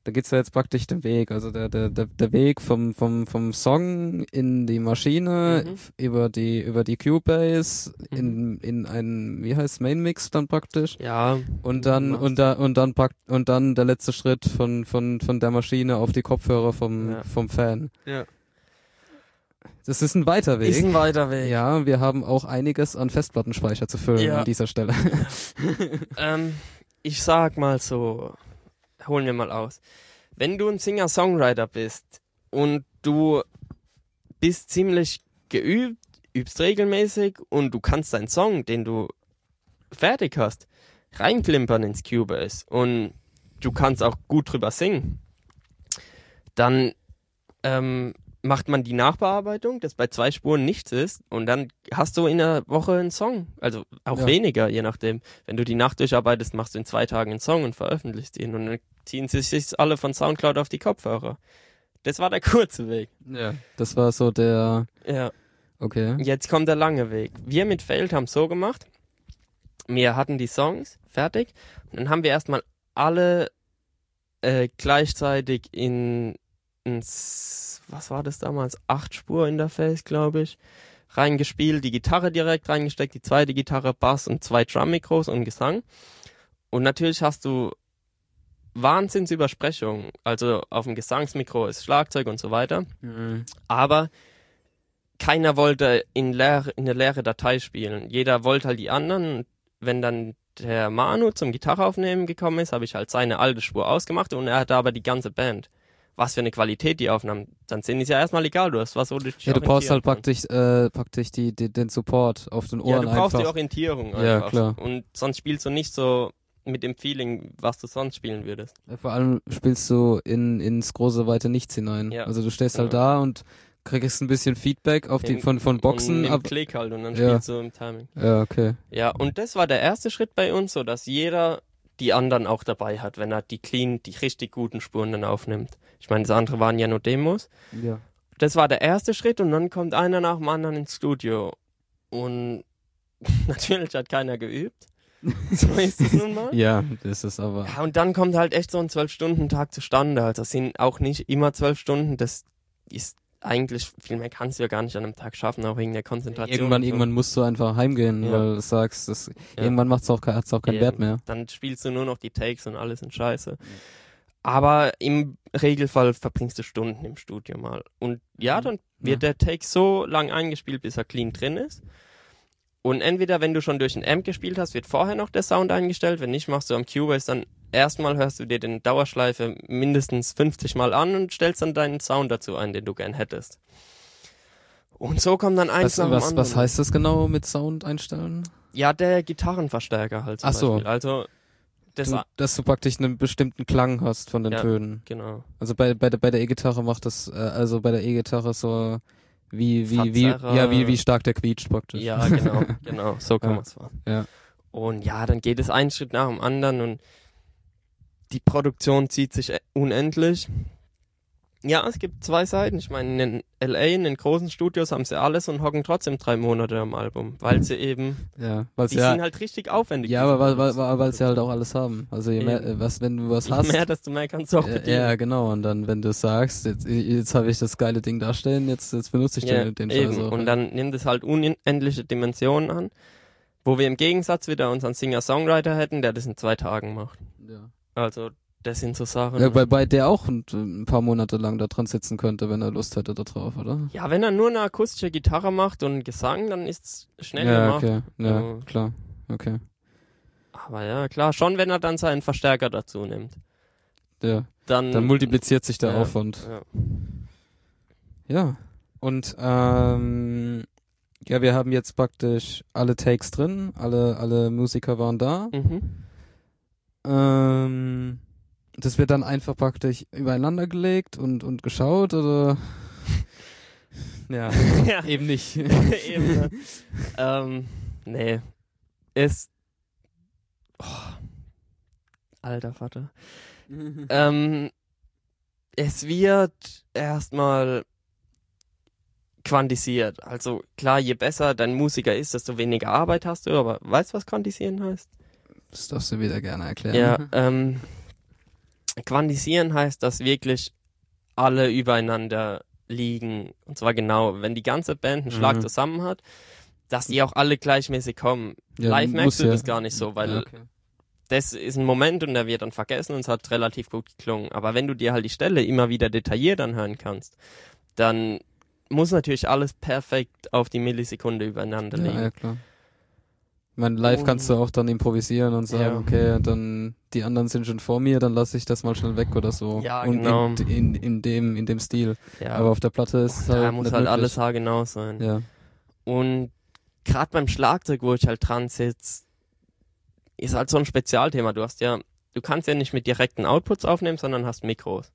Da geht's ja jetzt praktisch den Weg, also der, der, der, der Weg vom, vom, vom Song in die Maschine, Mhm. über die, über die Cubase, Mhm. in, in einen, wie heißt Main Mix dann praktisch. Ja. Und dann, und da, und dann packt, und dann der letzte Schritt von, von, von der Maschine auf die Kopfhörer vom, Ja. vom Fan. Ja. Das ist ein weiter Weg. Ist ein weiter Weg. ja, wir haben auch einiges an Festplattenspeicher zu füllen Ja. an dieser Stelle. Ähm, ich sag mal so, holen wir mal aus. Wenn du ein Singer-Songwriter bist und du bist ziemlich geübt, übst regelmäßig und du kannst deinen Song, den du fertig hast, reinklimpern ins Cubase und du kannst auch gut drüber singen, dann ähm, macht man die Nachbearbeitung, das bei zwei Spuren nichts ist und dann hast du in einer Woche einen Song. Also auch Ja. weniger, je nachdem. Wenn du die Nacht durcharbeitest, machst du in zwei Tagen einen Song und veröffentlichst ihn und dann ziehen sie sich alle von Soundcloud auf die Kopfhörer. Das war der kurze Weg. ja. Das war so der, Ja. okay. Jetzt kommt der lange Weg. Wir mit Failed haben so gemacht. Wir hatten die Songs fertig und dann haben wir erstmal alle äh, gleichzeitig in ins, was war das damals? Acht Spur Interface, glaube ich, reingespielt, die Gitarre direkt reingesteckt, die zweite Gitarre, Bass und zwei Drum-Mikros und Gesang. Und natürlich hast du Wahnsinnsübersprechung. Also auf dem Gesangsmikro ist Schlagzeug und so weiter Mhm. aber keiner wollte in, leer, in eine leere Datei spielen. Jeder wollte halt die anderen. Wenn dann der Manu zum Gitarre aufnehmen gekommen ist, habe ich halt seine alte Spur ausgemacht und er hatte aber die ganze Band. Was für eine Qualität die Aufnahmen. Dann sind es ja erstmal egal, du hast was, wo du Ja, du brauchst halt praktisch, äh, praktisch die, die, den Support auf den Ja, Ohren du brauchst einfach. die Orientierung einfach. Ja, klar. Und sonst spielst du nicht so mit dem Feeling, was du sonst spielen würdest. Vor allem spielst du in, ins große weite Nichts hinein. Ja. Also du stehst halt Ja. da und kriegst ein bisschen Feedback auf die, Im- von, von Boxen. Im ab, Klick halt und dann Ja. spielst du im Timing. ja, okay. Ja, und das war der erste Schritt bei uns, so dass jeder die anderen auch dabei hat, wenn er die clean, die richtig guten Spuren dann aufnimmt. Ich meine, das andere waren ja nur Demos. Ja. Das war der erste Schritt und dann kommt einer nach dem anderen ins Studio. Und natürlich hat keiner geübt. So ist es nun mal. Ja, das ist aber. Ja, und dann kommt halt echt so ein Zwölf-Stunden-Tag zustande. Also es sind auch nicht immer zwölf Stunden. Das ist eigentlich, viel mehr kannst du ja gar nicht an einem Tag schaffen, auch wegen der Konzentration. Irgendwann, so. irgendwann musst du einfach heimgehen, Ja. weil du sagst, das, Ja. irgendwann macht's auch, hat's auch keinen Ja, Wert mehr. Dann spielst du nur noch die Takes und alles in Scheiße. Aber im Regelfall verbringst du Stunden im Studio mal. Und ja, Mhm. dann wird der Take so lang eingespielt, bis er clean drin ist. Und entweder, wenn du schon durch ein Amp gespielt hast, wird vorher noch der Sound eingestellt. Wenn nicht, machst du am Cubase dann erstmal hörst du dir den Dauerschleife mindestens 50 Mal an und stellst dann deinen Sound dazu ein, den du gern hättest. Und so kommt dann eins Was, nach was, anderen. was heißt das genau mit Sound einstellen? Ja, der Gitarrenverstärker halt zum Ach so. Beispiel. Also, das, Du, dass du praktisch einen bestimmten Klang hast von den Ja. Tönen. genau. Also bei, bei, der- bei der E-Gitarre macht das, äh, also bei der E-Gitarre so wie, wie, wie, ja, wie, wie stark der quietscht praktisch. Ja, genau, genau, so kann Ja. man es fassen. Ja. Und ja, dann geht es einen Schritt nach dem anderen und die Produktion zieht sich unendlich. Ja, es gibt zwei Seiten. Ich meine, in LA, in den großen Studios haben sie alles und hocken trotzdem drei Monate am Album, weil sie eben, Ja, weil die ja, sind halt richtig aufwendig. ja, aber weil, weil, Produktion. weil, weil sie halt auch alles haben. Also je mehr, Eben. was, wenn du was Je hast. mehr, desto mehr kannst du auch bedienen. ja, genau. Und dann, wenn du sagst, jetzt, jetzt habe ich das geile Ding darstellen, jetzt, jetzt benutze ich Ja, den, den eben. Scheiß auch. Und dann nimmt es halt unendliche Dimensionen an, wo wir im Gegensatz wieder unseren Singer-Songwriter hätten, der das in zwei Tagen macht. ja. Also, das sind so Sachen. Ja, weil bei der auch ein, ein paar Monate lang da dran sitzen könnte, wenn er Lust hätte da drauf, oder? Ja, wenn er nur eine akustische Gitarre macht und Gesang, dann ist's schnell ja, gemacht. okay. Ja, Also- klar. Okay. Aber ja, klar, schon wenn er dann seinen Verstärker dazu nimmt. Ja. Dann, Dann multipliziert sich der Ja. Aufwand. ja. Ja. Und ähm, ja, wir haben jetzt praktisch alle Takes drin, alle, alle Musiker waren da. Mhm. Ähm, das wird dann einfach praktisch übereinander gelegt und, und geschaut oder ja, ja, eben nicht. eben. ne? ähm, nee. Es. Oh. Alter Vater. Ähm, es wird erstmal quantisiert. Also klar, je besser dein Musiker ist, desto weniger Arbeit hast du, aber weißt du, was quantisieren heißt? Das darfst du wieder gerne erklären. Ja, ähm, quantisieren heißt, dass wirklich alle übereinander liegen. Und zwar genau, wenn die ganze Band einen Schlag Mhm. zusammen hat, dass die auch alle gleichmäßig kommen. Ja, Live merkst du ja. das gar nicht so, weil Ja, okay. das ist ein Moment und der wird dann vergessen und es hat relativ gut geklungen. Aber wenn du dir halt die Stelle immer wieder detailliert anhören kannst, dann muss natürlich alles perfekt auf die Millisekunde übereinander liegen. Ja, ja, klar. Ich meine, live Und- kannst du auch dann improvisieren und sagen, Ja. okay, dann die anderen sind schon vor mir, dann lasse ich das mal schnell weg oder so. Ja, und genau. in, in, in dem in dem Stil. Ja, Aber auf der Platte ist da halt muss nicht halt möglich. alles haargenau sein. Ja. Und gerade beim Schlagzeug, wo ich halt dran sitze, ist halt so ein Spezialthema. Du hast ja, du kannst ja nicht mit direkten Outputs aufnehmen, sondern hast Mikros.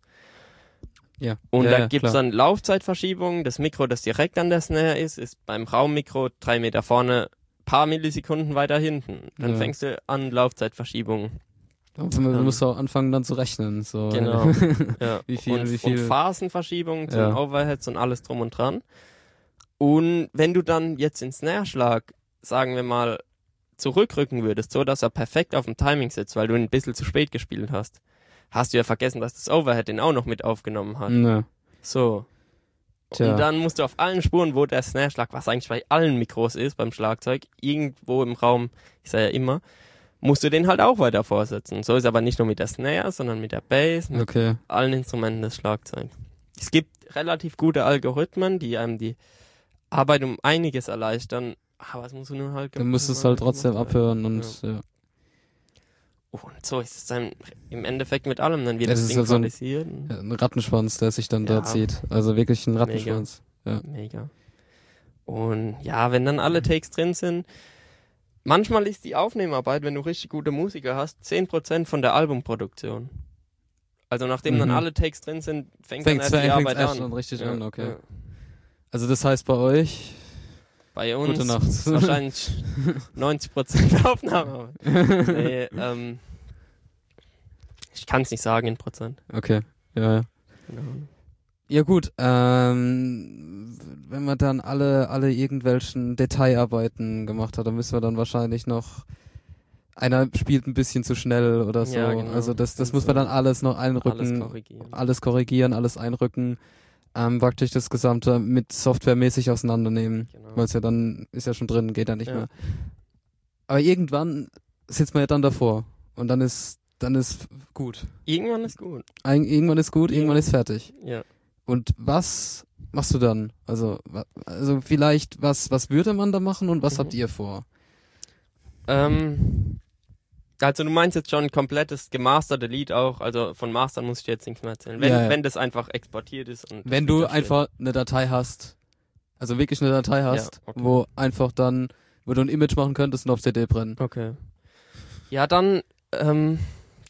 Ja. Und ja, da ja, gibt's klar. dann Laufzeitverschiebungen. Das Mikro, das direkt an der Snare ist, ist beim Raummikro drei Meter vorne, paar Millisekunden weiter hinten. Dann Ja. fängst du an Laufzeitverschiebungen. Du musst auch anfangen dann zu rechnen. So. Genau. Ja. Wie viel- und, wie viel- und Phasenverschiebungen zu Ja. den Overheads und alles drum und dran. Und wenn du dann jetzt den Snare-Schlag, sagen wir mal, zurückrücken würdest, so dass er perfekt auf dem Timing sitzt, weil du ihn ein bisschen zu spät gespielt hast, hast du ja vergessen, dass das Overhead den auch noch mit aufgenommen hat. Ja. So. Tja. Und dann musst du auf allen Spuren, wo der Snare-Schlag, was eigentlich bei allen Mikros ist beim Schlagzeug, irgendwo im Raum, ich sage ja immer, musst du den halt auch weiter vorsetzen. So ist aber nicht nur mit der Snare, sondern mit der Bass, mit Okay. allen Instrumenten des Schlagzeugs. Es gibt relativ gute Algorithmen, die einem die Arbeit um einiges erleichtern, aber es muss nur halt Dann musst du es halt trotzdem abhören und ja. Und so ist es dann im Endeffekt mit allem, dann das das ist Ding halt so ein- ein Rattenschwanz, der sich dann Ja. da zieht. Also wirklich ein Rattenschwanz. Ja. Mega. Und ja, wenn dann alle Takes drin sind, manchmal ist die Aufnehmarbeit, wenn du richtig gute Musiker hast, 10% von der Albumproduktion. Also nachdem dann Mhm. alle Takes drin sind, fängt, Fängt's- dann erst die Arbeit an. dann richtig Ja, an, okay. ja. Also das heißt bei euch, Bei uns Gute Nacht. ist wahrscheinlich 90% Aufnahme. nee, ähm, ich kann es nicht sagen in Prozent. okay, ja, ja. Genau. Ja gut, ähm, wenn man dann alle, alle irgendwelchen Detailarbeiten gemacht hat, dann müssen wir dann wahrscheinlich noch, einer spielt ein bisschen zu schnell oder so. Ja, genau. Also das, das muss man so. dann alles noch Alles einrücken, korrigieren. alles korrigieren, alles einrücken, ähm, praktisch das Gesamte mit softwaremäßig auseinandernehmen. Genau. Weil es ja dann, ist ja schon drin, geht ja nicht Ja. mehr. Aber irgendwann sitzt man ja dann davor und dann ist, dann ist gut. Irgendwann ist gut. Ein, irgendwann ist gut, irgendwann Ja. ist fertig. Ja. Und was machst du dann? Also, also vielleicht, was, was würde man da machen und was Mhm. habt ihr vor? Ähm, also du meinst jetzt schon ein komplettes gemasterte Lied auch, also von Mastern muss ich dir jetzt nichts mehr erzählen. Wenn, Ja, ja. wenn das einfach exportiert ist und Wenn du einfach eine Datei hast, Also wirklich eine Datei hast, okay. wo einfach dann, wo du ein Image machen könntest und auf CD brennen. Okay. Ja, dann, ähm,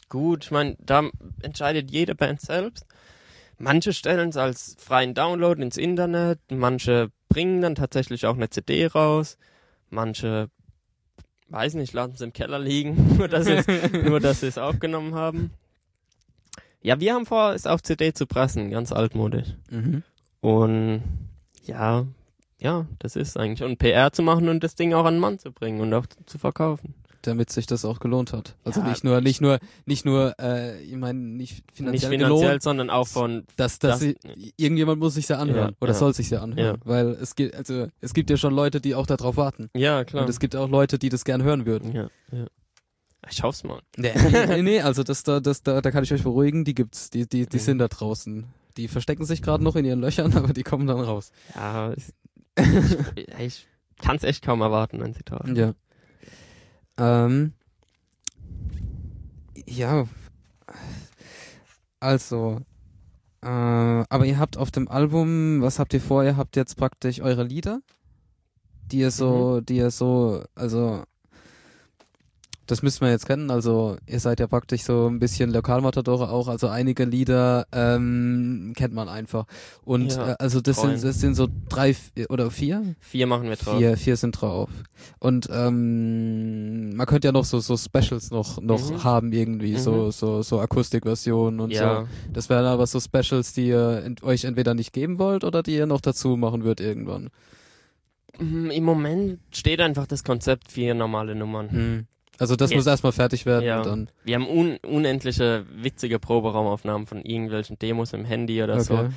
gut, ich meine, da entscheidet jede Band selbst. Manche stellen es als freien Download ins Internet, manche bringen dann tatsächlich auch eine CD raus, manche, weiß nicht, lassen es im Keller liegen, nur dass sie es nur, dass sie es aufgenommen haben. Ja, wir haben vor, es auf CD zu pressen, ganz altmodisch. Mhm. Und ja, ja, das ist eigentlich. Und PR zu machen und das Ding auch an den Mann zu bringen und auch zu verkaufen. Damit sich das auch gelohnt hat. Also Ja, nicht nur, nicht nur, nicht nur, äh, ich meine, nicht finanziell, Nicht finanziell, gelohnt, sondern auch von. dass, dass das- sie, irgendjemand muss sich ja anhören Ja, oder ja. soll sich ja anhören, weil es gibt, also es gibt ja schon Leute, die auch darauf warten Ja, klar. und es gibt auch Leute, die das gern hören würden. ja, ja. Ich hoff's mal. Nee, nee, nee, also das da, das da, da kann ich euch beruhigen, die gibt's, die, die, die Mhm. sind da draußen. Die verstecken sich gerade noch in ihren Löchern, aber die kommen dann raus. Ja, es- ich, ich kann's echt kaum erwarten, wenn sie da sind. Ja. Ähm, ja. Also. Äh, aber ihr habt auf dem Album, was habt ihr vor? Ihr habt jetzt praktisch eure Lieder, die ihr so, die ihr so, also das müssen wir jetzt kennen. Also ihr seid ja praktisch so ein bisschen Lokalmatadore auch. Also einige Lieder ähm, kennt man einfach. Und Ja, äh, also das sind, das sind so drei oder vier? Vier machen wir drauf. Vier, vier sind drauf. Und ähm, man könnte ja noch so so Specials noch noch Mhm. haben irgendwie Mhm. so so so Akustikversionen und ja, so. Das wären aber so Specials, die ihr ent euch entweder nicht geben wollt oder die ihr noch dazu machen würdet irgendwann. Mm, im Moment steht einfach das Konzept vier normale Nummern. Also das Ja. muss erstmal fertig werden Ja. dann. Wir haben un unendliche witzige Proberaumaufnahmen von irgendwelchen Demos im Handy oder so. Okay.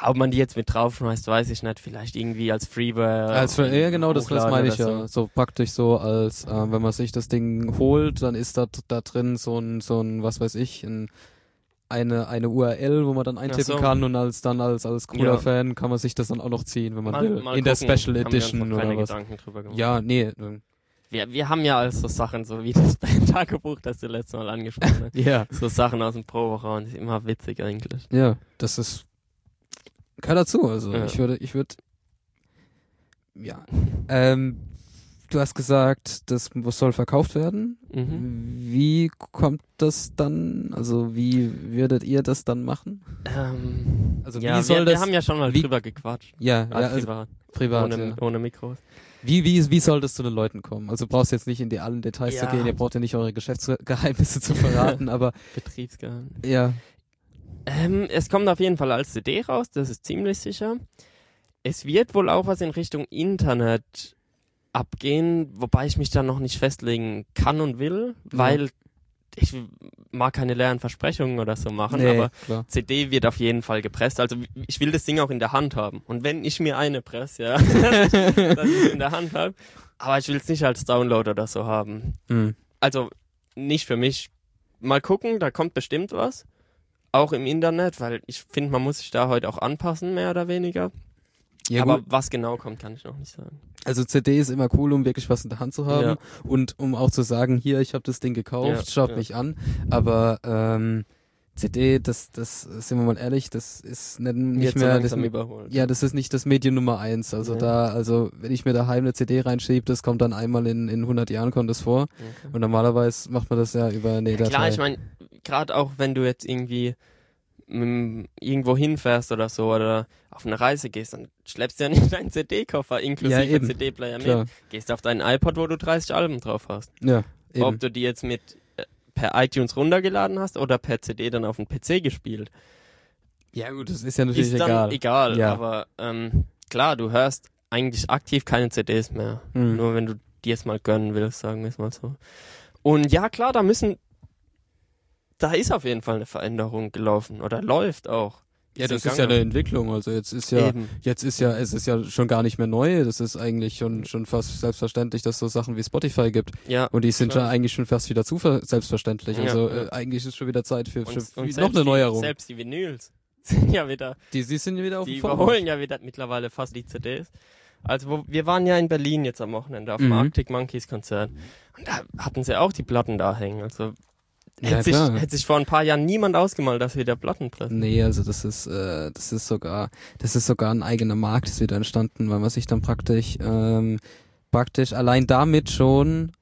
Ja, ob man die jetzt mit draufschmeißt, weiß ich nicht. Vielleicht irgendwie als Freeware. Als für, ja, genau, das, das meine ich ja. So praktisch so als, äh, wenn man sich das Ding holt, dann ist da, da drin so ein, so ein, was weiß ich, ein, eine, eine URL, wo man dann eintippen so. kann und als dann als, als cooler Ja. Fan kann man sich das dann auch noch ziehen, wenn man Mal, will. mal In der gucken. Special wir uns Edition oder was. Gedanken drüber gemacht. Ja, nee. Wir, wir haben ja alles so Sachen, so wie das Bandtagebuch, das du letztes Mal angesprochen hast. Ja. so Sachen aus dem Proberaum, ist immer witzig eigentlich. Ja, das ist, gehört dazu, also Ja. ich würde, ich würde, ja. Ähm, du hast gesagt, das soll verkauft werden. Mhm. Wie kommt das dann? Also wie würdet ihr das dann machen? Ähm, Also wie ja, soll wir, das? wir haben ja schon mal wie- drüber gequatscht. ja, ja also privat, privat. ohne, ja. ohne Mikros. Wie wie wie soll das zu den Leuten kommen? Also du brauchst jetzt nicht in die allen Details Ja. zu gehen. Ihr braucht ja nicht eure Geschäftsgeheimnisse zu verraten, aber Betriebsgeheimnis. ja. Ähm, es kommt auf jeden Fall als CD raus, das ist ziemlich sicher. Es wird wohl auch was in Richtung Internet abgehen, wobei ich mich da noch nicht festlegen kann und will, weil ich mag keine leeren Versprechungen oder so machen, Nee, aber klar. CD wird auf jeden Fall gepresst. Also ich will das Ding auch in der Hand haben. Und wenn ich mir eine presse, ja, dass ich es in der Hand habe. Aber ich will es nicht als Download oder so haben. Hm. Also nicht für mich. Mal gucken, da kommt bestimmt was. Auch im Internet, weil ich finde, man muss sich da heute auch anpassen, mehr oder weniger. Ja, Aber gut. was genau kommt, kann ich noch nicht sagen. Also CD ist immer cool, um wirklich was in der Hand zu haben Ja. und um auch zu sagen, hier, ich habe das Ding gekauft, Ja, schaut ja. mich an. Aber ähm, CD, das, das, sind wir mal ehrlich, das ist nicht, nicht mehr das, überholt. ja, das ist nicht das Medium Nummer eins. Also Ja. da, also wenn ich mir daheim eine CD reinschiebe, das kommt dann einmal in, in 100 Jahren kommt das vor. Okay. Und normalerweise macht man das ja über eine Ja, Datei. klar, ich meine, gerade auch wenn du jetzt irgendwie irgendwo hinfährst oder so oder auf eine Reise gehst, dann schleppst du ja nicht deinen CD-Koffer inklusive Ja. CD-Player mit. Klar. Gehst auf deinen iPod, wo du 30 Alben drauf hast. Ja, eben. Ob du die jetzt mit äh, per iTunes runtergeladen hast oder per CD dann auf den PC gespielt. ja gut, das ist ja natürlich ist dann egal. egal, Ja. aber ähm, klar, du hörst eigentlich aktiv keine CDs mehr. Hm. Nur wenn du dir es mal gönnen willst, sagen wir es mal so. Und ja, klar, da müssen, da ist auf jeden Fall eine Veränderung gelaufen oder läuft auch. Ja, das ist ja eine Entwicklung. Also jetzt ist ja, Eben. jetzt ist ja, es ist ja schon gar nicht mehr neu. Das ist eigentlich schon, schon fast selbstverständlich, dass es so Sachen wie Spotify gibt. Ja. Und die sind Klar. schon eigentlich schon fast wieder zu ver- selbstverständlich. Ja, also ja. Äh, eigentlich ist schon wieder Zeit für, für, Und, für und noch selbst eine Neuerung. Die, selbst die Vinyls sind ja wieder, die, die sind ja wieder auf die überholen ja wieder mittlerweile fast die CDs. Also wo, wir waren ja in Berlin jetzt am Wochenende auf dem Mhm. Arctic Monkeys Konzert und da hatten sie auch die Platten da hängen. Also Ja, hätte, sich, hätte sich vor ein paar Jahren niemand ausgemalt, dass wir da Platten pressen. Nee, also das ist, äh, das ist sogar, das ist sogar ein eigener Markt, ist wieder entstanden, weil man sich dann praktisch, ähm, praktisch allein damit schon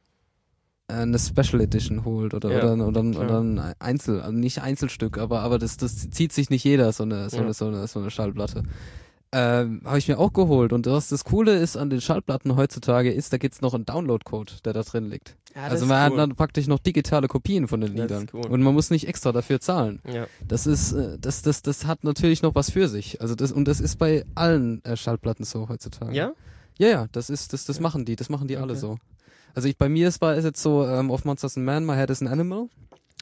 äh, eine Special Edition holt oder Ja, oder, oder, klar. oder ein Einzel, also nicht Einzelstück, aber aber das das zieht sich nicht jeder so eine so Ja. eine so eine, so eine Schallplatte. Ähm, habe ich mir auch geholt und was das Coole ist an den Schallplatten heutzutage ist, da gibt's noch einen Download-Code, der da drin liegt. Ja, also man hat cool. dann praktisch noch digitale Kopien von den Liedern cool. und man muss nicht extra dafür zahlen. Ja. Das ist, äh, das, das, das hat natürlich noch was für sich. Also das, und das ist bei allen äh, Schallplatten so heutzutage. ja? Ja, ja, das ist, das, das Ja. machen die, das machen die alle Okay. so. Also ich, bei mir ist, war es jetzt so, ähm, auf Monsters and Man, My Head is an Animal,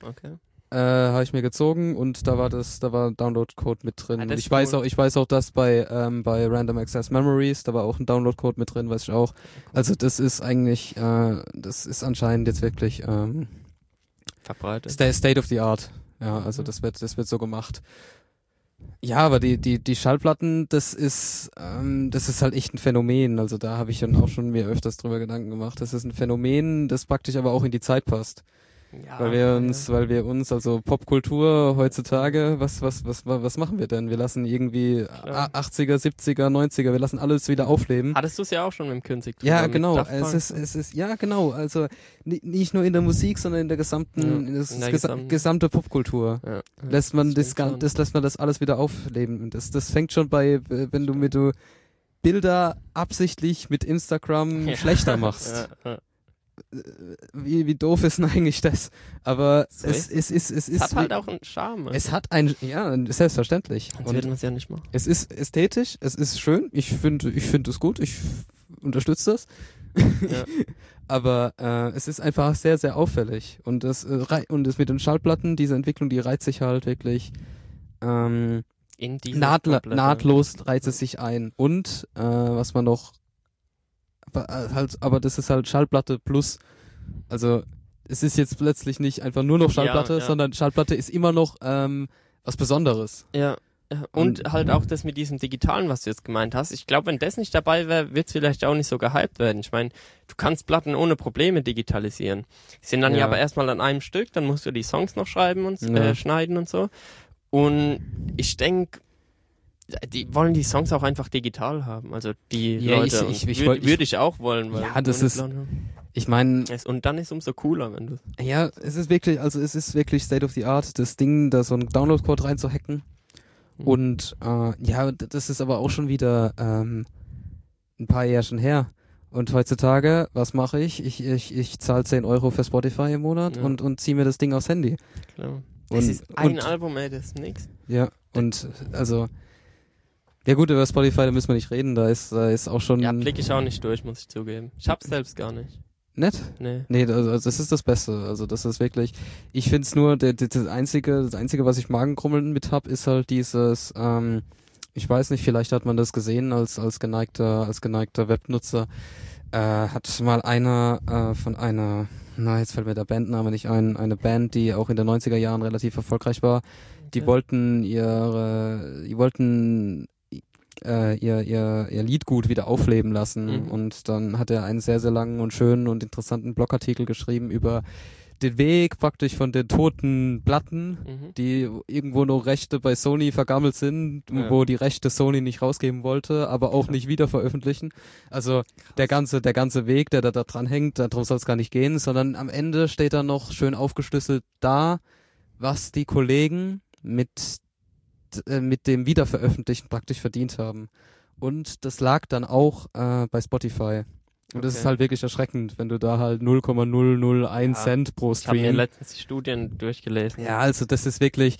Okay. Äh, habe ich mir gezogen und da war das, da war Download-Code mit drin. Ah, und ich weiß cool. auch, ich weiß auch, dass bei, ähm, bei Random Access Memories, da war auch ein Download-Code mit drin, weiß ich auch. Also das ist eigentlich, äh, das ist anscheinend jetzt wirklich, ähm, Verbreitet. Sta- State of the Art. Ja, also Mhm. das wird, das wird so gemacht. Ja, aber die, die, die Schallplatten, das ist, ähm, das ist halt echt ein Phänomen. Also da habe ich dann auch schon mir öfters drüber Gedanken gemacht. Das ist ein Phänomen, das praktisch aber auch in die Zeit passt. Ja, weil wir uns, weil wir uns, also Popkultur heutzutage, was, was, was, wa- was machen wir denn? Wir lassen irgendwie Klar. a- 80er, 70er, 90er, wir lassen alles wieder aufleben. Hattest du es ja auch schon mit dem Künstler? Ja, genau. Es ist, es ist, ja, genau. Also ni- nicht nur in der Musik, sondern in der gesamten, Ja, in das, in der gesa gesamten- gesamte Popkultur. ja, Lässt man das, schon. das lässt man das alles wieder aufleben. Das, das fängt schon bei, wenn du mit du Bilder absichtlich mit Instagram schlechter machst. Ja, ja. Wie, wie doof ist denn eigentlich das? Aber es, ist es ist, es Es ist, hat halt auch einen Charme. es hat ein, ja, selbstverständlich. Sonst wird man es ja nicht machen. es ist ästhetisch, es ist schön. Ich finde, ich finde es gut. Ich unterstütze das. Ja. Aber äh, es ist einfach sehr, sehr auffällig. Und das, äh, und das mit den Schallplatten, diese Entwicklung, die reizt sich halt wirklich ähm, nahtla- komplette- nahtlos reizt es sich ein. Und äh, was man noch halt, aber das ist halt Schallplatte plus, also es ist jetzt plötzlich nicht einfach nur noch Schallplatte, Ja, ja. sondern Schallplatte ist immer noch ähm, was Besonderes. Ja. Und, Und- halt auch das mit diesem Digitalen, was du jetzt gemeint hast. Ich glaube, wenn das nicht dabei wäre, wird es vielleicht auch nicht so gehypt werden. Ich meine, du kannst Platten ohne Probleme digitalisieren. Die sind dann ja, Ja. aber erstmal an einem Stück, dann musst du die Songs noch schreiben und äh, schneiden und so. Und ich denke, die wollen die Songs auch einfach digital haben. Also die Ja, Leute. ich- ich- ich würd- Würde ich auch wollen. Weil Ja, das ist- Ich meine, Und dann ist es umso cooler, wenn du. ja, es ist wirklich, also es ist wirklich State of the Art, das Ding, da so einen Download-Code reinzuhacken. Mhm. Und äh, ja, das ist aber auch schon wieder ähm, ein paar Jährchen her. Und heutzutage, was mache ich? Ich, ich, ich zahle 10 Euro für Spotify im Monat Ja. und, und ziehe mir das Ding aufs Handy. Klar. Und, es ist ein und, Album, ey, das ist nix. Ja, und also, ja gut, über Spotify, da müssen wir nicht reden, da ist, da ist auch schon Ja, blicke ich auch nicht durch, muss ich zugeben. Ich hab's selbst gar nicht. nett. Nee. Nee, also das ist das Beste. Also das ist wirklich, ich find's nur, der, der, das einzige, das einzige, was ich Magenkrummeln mit hab, ist halt dieses, ähm, ich weiß nicht, vielleicht hat man das gesehen als als geneigter, als geneigter Webnutzer, äh, hat mal einer äh, von einer, na jetzt fällt mir der Bandname nicht ein, eine Band, die auch in den 90er Jahren relativ erfolgreich war, die Okay. wollten ihre, die wollten äh, ihr, ihr, ihr Liedgut wieder aufleben lassen. Mhm. Und dann hat er einen sehr, sehr langen und schönen und interessanten Blogartikel geschrieben über den Weg praktisch von den toten Platten, Mhm. die irgendwo noch Rechte bei Sony vergammelt sind, Ja. wo die Rechte Sony nicht rausgeben wollte, aber auch Krass. nicht wieder veröffentlichen. Also der ganze, der ganze Weg, der da, da dran hängt, darum soll es gar nicht gehen, sondern am Ende steht da noch schön aufgeschlüsselt da, was die Kollegen mit, äh, mit dem Wiederveröffentlichen praktisch verdient haben. Und das lag dann auch äh, bei Spotify. Und das Okay. ist halt wirklich erschreckend, wenn du da halt 0,001 Ja, Cent pro Ich habe mir Stream. letztens die Studien durchgelesen. Ja, also das ist wirklich,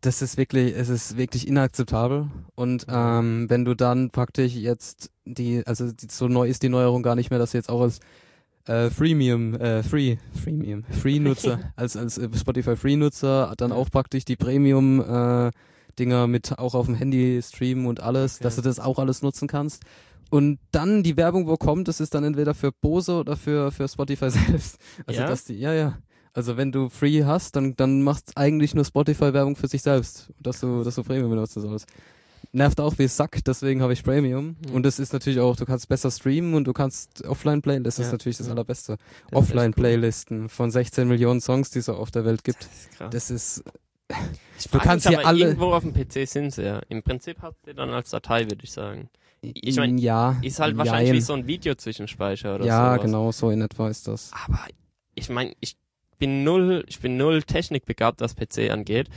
das ist wirklich, es ist wirklich inakzeptabel. Und ähm, wenn du dann praktisch jetzt die, also die, so neu ist die Neuerung gar nicht mehr, dass du jetzt auch als äh, Freemium, äh, Free, Freemium, Free-Nutzer, als, als äh, Spotify Free-Nutzer dann auch praktisch die Premium äh, Dinger mit auch auf dem Handy streamen und alles, Okay. dass du das auch alles nutzen kannst. Und dann die Werbung, wo kommt, das ist dann entweder für Bose oder für, für Spotify selbst. Also Ja? dass die, ja, ja. Also wenn du Free hast, dann, dann macht eigentlich nur Spotify Werbung für sich selbst, dass du, dass du Premium benutzen sollst. nervt auch wie Sack, deswegen habe ich Premium. Mhm. Und es ist natürlich auch, du kannst besser streamen und du kannst Offline-Playlisten, das ist Ja, natürlich das ja. Allerbeste. Das Offline-Playlisten von 16 Millionen Songs, die es auf der Welt gibt. Das ist krass. Das ist, du frag kannst aber, alle- Irgendwo auf dem PC sind sie ja. Im Prinzip habt ihr dann als Datei, würde ich sagen. Ich mein, ja. Ist halt wahrscheinlich jein. wie so ein Videozwischenspeicher oder Ja, sowas. genau, so in etwa ist das. Aber ich meine, ich bin null, ich bin null technikbegabt, was PC angeht.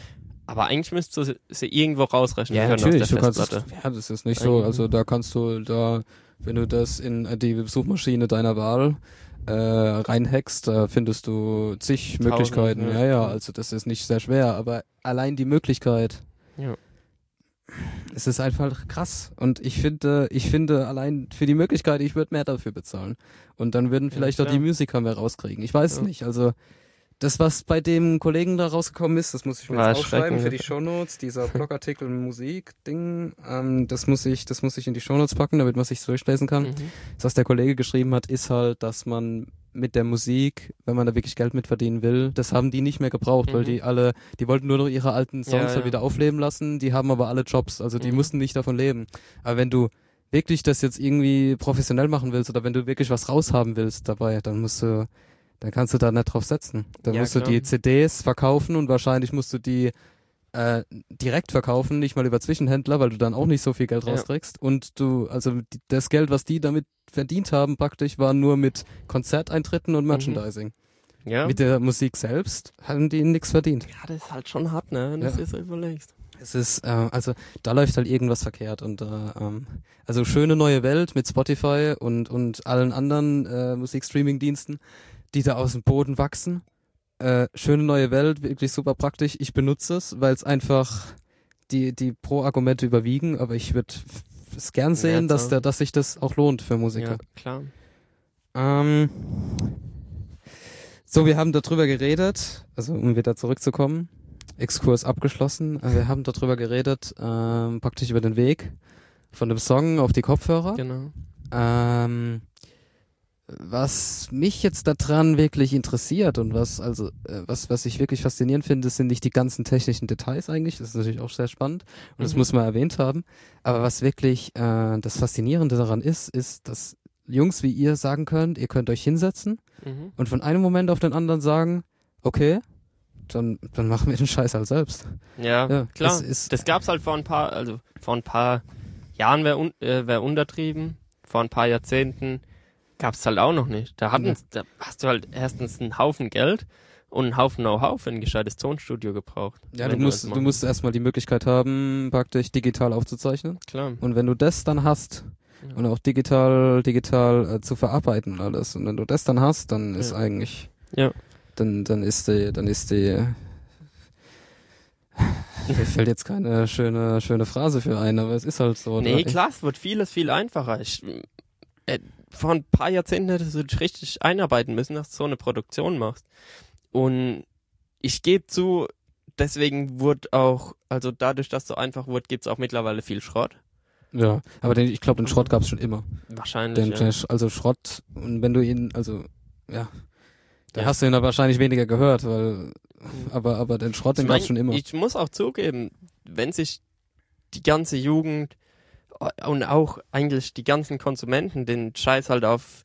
Aber eigentlich müsstest du sie, irgendwo rausrechnen Ja, können natürlich, aus du der kannst, Festplatte. ja, das ist nicht so, also da kannst du da, wenn du das in die Suchmaschine deiner Wahl äh, reinhackst, da findest du zig Tausend, Möglichkeiten. ja. Ja, ja, also das ist nicht sehr schwer, aber allein die Möglichkeit, Ja. es ist einfach krass. Und ich finde, ich finde allein für die Möglichkeit, ich würde mehr dafür bezahlen. Und dann würden Ja, vielleicht auch klar. die Musiker mehr rauskriegen. Ich weiß Ja. nicht, also das, was bei dem Kollegen da rausgekommen ist, das muss ich mir War jetzt aufschreiben für die Shownotes, dieser Blogartikel Musik-Ding, ähm, das muss ich, das muss ich in die Shownotes packen, damit man sich durchlesen kann. Mhm. Das, was der Kollege geschrieben hat, ist halt, dass man mit der Musik, wenn man da wirklich Geld mit verdienen will, das haben die nicht mehr gebraucht, weil Mhm. die alle, die wollten nur noch ihre alten Songs Ja, halt ja. wieder aufleben lassen, die haben aber alle Jobs, also die Mhm. mussten nicht davon leben. Aber wenn du wirklich das jetzt irgendwie professionell machen willst oder wenn du wirklich was raushaben willst dabei, dann musst du, dann kannst du da nicht drauf setzen. Dann Ja, musst du klar. die CDs verkaufen und wahrscheinlich musst du die äh, direkt verkaufen, nicht mal über Zwischenhändler, weil du dann auch nicht so viel Geld Ja. rauskriegst. Und du, also die, das Geld, was die damit verdient haben, praktisch, war nur mit Konzerteintritten und Merchandising. Ja. Mit der Musik selbst haben die nichts verdient. ja, das ist halt schon hart, ne? Du Ja. so überlegst. Es ist, äh, also da läuft halt irgendwas verkehrt und äh, ähm, also schöne neue Welt mit Spotify und und allen anderen äh, Musikstreaming-Diensten, die da aus dem Boden wachsen. Äh, schöne neue Welt, wirklich super praktisch. Ich benutze es, weil es einfach die die Pro-Argumente überwiegen, aber ich würde es gern sehen, dass so. der, dass sich das auch lohnt für Musiker. Ja, klar. Ähm, so, wir haben darüber geredet, also um wieder zurückzukommen, Exkurs abgeschlossen. Äh, Wir haben darüber geredet, ähm, praktisch über den Weg von dem Song auf die Kopfhörer. Genau. Ähm, was mich jetzt daran wirklich interessiert und was also äh, was was ich wirklich faszinierend finde, sind nicht die ganzen technischen Details eigentlich. Das ist natürlich auch sehr spannend und das Mhm. muss man erwähnt haben. Aber was wirklich äh, das Faszinierende daran ist, ist, dass Jungs wie ihr sagen könnt, ihr könnt euch hinsetzen Mhm. und von einem Moment auf den anderen sagen, okay, dann dann machen wir den Scheiß halt selbst. Ja, Ja, klar. es ist- das gab's halt vor ein paar, also vor ein paar Jahren wäre un, äh, wär untertrieben, vor ein paar Jahrzehnten gab's halt auch noch nicht. Da hatten, Ja. da hast du halt erstens einen Haufen Geld und einen Haufen Know-how für ein gescheites Tonstudio gebraucht. Ja, du musst du musst erstmal die Möglichkeit haben, praktisch digital aufzuzeichnen. Klar. Und wenn du das dann hast Ja. und auch digital, digital äh, zu verarbeiten und alles, und wenn du das dann hast, dann ist Ja. eigentlich, Ja. dann, dann ist die, dann ist die, mir fällt jetzt keine schöne, schöne Phrase für ein, aber es ist halt so. Nee, ne? klar, es wird vieles viel einfacher. Ich, äh, vor ein paar Jahrzehnten hättest du dich richtig einarbeiten müssen, dass du so eine Produktion machst. Und ich gebe zu, deswegen wurde auch, also dadurch, dass es so einfach wurde, gibt's auch mittlerweile viel Schrott. Ja, aber den, ich glaube, den Schrott gab's schon immer. Wahrscheinlich. Den, ja. den, also Schrott, und wenn du ihn, also, ja, da Ja. hast du ihn aber wahrscheinlich weniger gehört, weil, aber, aber den Schrott, den Ich mein, gab's schon immer. Ich muss auch zugeben, wenn sich die ganze Jugend und auch eigentlich die ganzen Konsumenten den Scheiß halt auf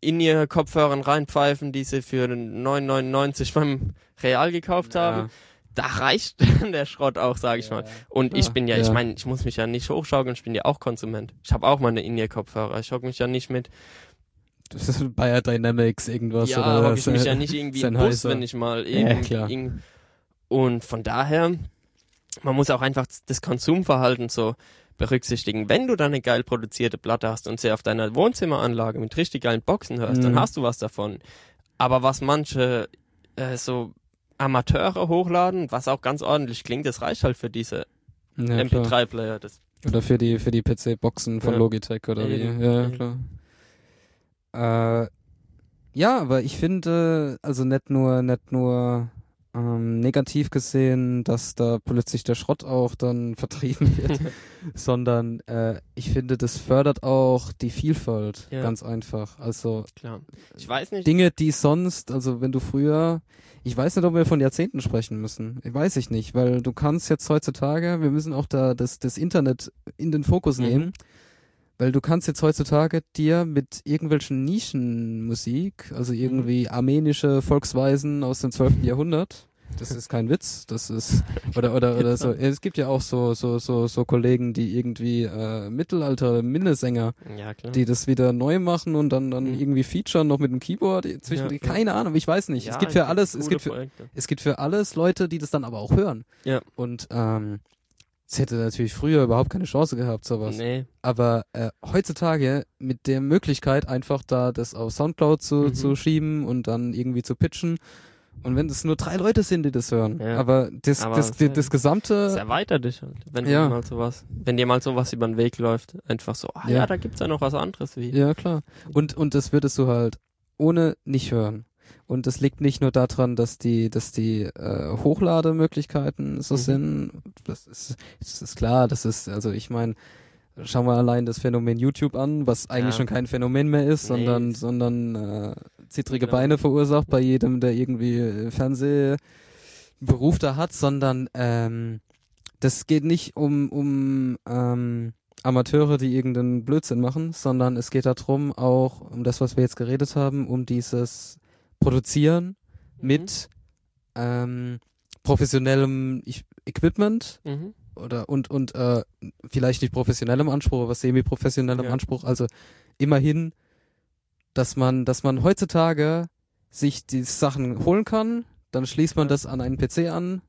in ihr Kopfhörern reinpfeifen, die sie für 9,99 beim Real gekauft haben, da reicht der Schrott auch, sage ich mal. Und ich Ja. bin ja, Ja. ich meine, ich muss mich ja nicht hochschaukeln, ich bin ja auch Konsument. Ich habe auch meine In-Ear-Kopfhörer. Ich hocke mich ja nicht mit, Das ist Bayer Dynamics irgendwas ja, oder hocke ich mich ja nicht irgendwie im Bus, wenn ich mal Ja, irgend, klar. irgend und von daher, man muss auch einfach das Konsumverhalten so berücksichtigen. Wenn du dann eine geil produzierte Platte hast und sie auf deiner Wohnzimmeranlage mit richtig geilen Boxen hörst, dann Mhm. hast du was davon. Aber was manche äh, so Amateure hochladen, was auch ganz ordentlich klingt, das reicht halt für diese Ja, klar. MP3-Player. Das Oder für die für die PC-Boxen von Ja. Logitech oder wie. Ja, eben. klar. Äh, ja, aber ich finde, also nicht nur, nicht nur ähm, negativ gesehen, dass da plötzlich der Schrott auch dann vertrieben wird, sondern äh, ich finde, das fördert auch die Vielfalt Ja. ganz einfach. Also Klar. Ich weiß nicht. Dinge, die sonst, also wenn du früher, ich weiß nicht, ob wir von Jahrzehnten sprechen müssen. Weiß ich nicht, weil du kannst jetzt heutzutage, wir müssen auch da das, das Internet in den Fokus Mhm. nehmen, weil du kannst jetzt heutzutage dir mit irgendwelchen Nischenmusik, also irgendwie armenische Volksweisen aus dem 12. Jahrhundert, das ist kein Witz, das ist oder oder oder so. Es gibt ja auch so so so so Kollegen, die irgendwie äh, Mittelalter Minnesänger ja, die das wieder neu machen und dann dann Mhm. irgendwie featuren noch mit dem Keyboard zwischen Ja, ja. keine Ahnung ich weiß nicht ja, es gibt für alles es gibt für, Projekte. es gibt für alles Leute die das dann aber auch hören Ja. und ähm, es hätte natürlich früher überhaupt keine Chance gehabt sowas Nee. aber äh, heutzutage mit der Möglichkeit einfach da das auf Soundcloud zu, Mhm. zu schieben und dann irgendwie zu pitchen und wenn es nur drei Leute sind die das hören Ja. aber das Aber das, das, das Das gesamte erweitert dich halt. Wenn Ja. du mal sowas, wenn dir mal sowas über den Weg läuft, einfach so, ah ja, Ja. da gibt's ja noch was anderes wie. Ja, klar. Und, und das würdest du halt ohne nicht hören. Und das liegt nicht nur daran, dass die, dass die äh, Hochlademöglichkeiten so Mhm. sind. Das ist, das ist klar, das ist, also ich meine, schauen wir allein das Phänomen YouTube an, was eigentlich Ja. schon kein Phänomen mehr ist, Nee, sondern, sondern äh, zittrige Unglaublich. Beine verursacht bei jedem, der irgendwie äh, Fernsehberuf da hat, sondern ähm, das geht nicht um, um ähm, Amateure, die irgendeinen Blödsinn machen, sondern es geht darum, auch um das, was wir jetzt geredet haben, um dieses Produzieren Mhm. mit ähm, professionellem Equipment Mhm. oder und und äh, vielleicht nicht professionellem Anspruch, aber semi-professionellem Ja. Anspruch. Also immerhin, dass man, dass man heutzutage sich die Sachen holen kann, dann schließt man Ja. das an einen PC an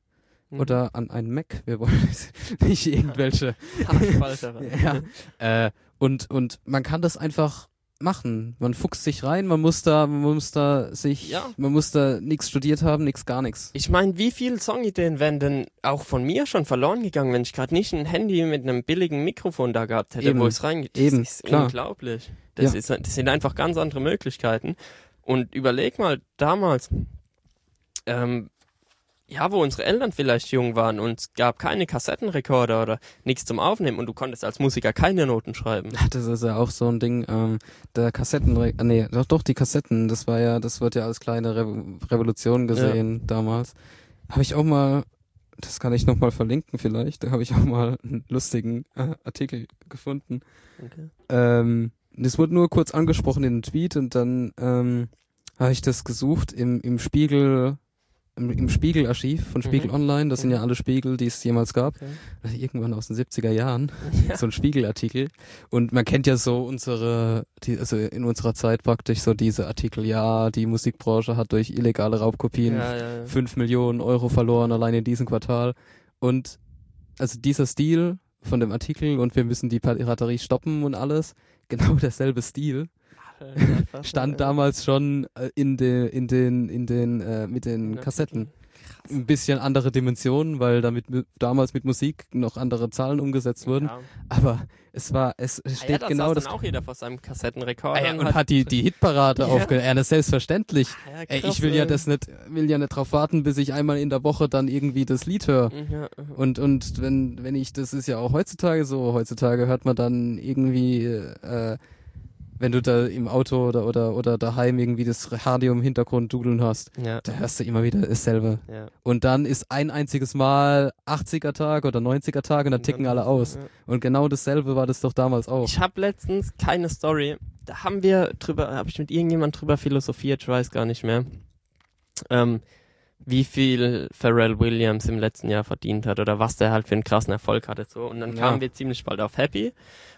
Mhm. oder an einen Mac. Wir wollen nicht irgendwelche. Ja. Äh, und und man kann das einfach machen. Man fuchst sich rein, man muss da, man muss da sich, Ja. man muss da nichts studiert haben, nichts gar nichts. Ich meine, wie viele Songideen wären denn auch von mir schon verloren gegangen, wenn ich gerade nicht ein Handy mit einem billigen Mikrofon da gehabt hätte, Eben. wo es reingeht? Das Eben, ist klar. unglaublich. Das, Ja. ist, das sind einfach ganz andere Möglichkeiten. Und überleg mal, damals, ähm, ja, wo unsere Eltern vielleicht jung waren und es gab keine Kassettenrekorder oder nichts zum Aufnehmen und du konntest als Musiker keine Noten schreiben. Das ist ja auch so ein Ding, ähm, der Kassetten, ah, nee, doch, doch, die Kassetten, das war ja, das wird ja als kleine Re Revolution gesehen damals. Habe ich auch mal, das kann ich nochmal verlinken vielleicht, da habe ich auch mal einen lustigen äh, Artikel gefunden. Okay. Ähm, das wurde nur kurz angesprochen in einem Tweet und dann ähm, habe ich das gesucht im, im Spiegel, im, im Spiegelarchiv von Spiegel Mhm. Online, das sind Mhm. ja alle Spiegel, die es jemals gab, Okay. also irgendwann aus den 70er Jahren Ja. so ein Spiegelartikel. Und man kennt ja so unsere, die, also in unserer Zeit praktisch so diese Artikel, ja, die Musikbranche hat durch illegale Raubkopien Ja, ja, ja. 5 Millionen Euro verloren, allein in diesem Quartal. Und also dieser Stil von dem Artikel und wir müssen die Piraterie stoppen und alles, genau derselbe Stil stand damals schon äh, in den, in den, in den, äh, mit den Kassetten. Ein bisschen andere Dimensionen, weil damit mit, damals mit Musik noch andere Zahlen umgesetzt wurden. Ja. Aber es war, es es Ah ja, steht da genau das. dann auch jeder vor seinem Kassettenrekorder Ah ja, und hat die, die Hitparade aufgehört. Ja, das ist selbstverständlich. Ah ja, Ey, krass, ich will ja ey. das nicht, will ja nicht drauf warten, bis ich einmal in der Woche dann irgendwie das Lied höre. Ja, Und, und wenn, wenn ich, das ist ja auch heutzutage so, heutzutage hört man dann irgendwie, äh, wenn du da im Auto oder, oder, oder daheim irgendwie das Radio im Hintergrund dudeln hast, ja, da hörst du immer wieder dasselbe. ja. Und dann ist ein einziges Mal 80er Tag oder 90er Tag und dann ticken alle aus. Ja. Und genau dasselbe war das doch damals auch. Ich habe letztens keine Story. Da haben wir drüber, habe ich mit irgendjemand drüber philosophiert, ich weiß gar nicht mehr. Ähm, wie viel Pharrell Williams im letzten Jahr verdient hat oder was der halt für einen krassen Erfolg hatte so und dann Ja. kamen wir ziemlich bald auf Happy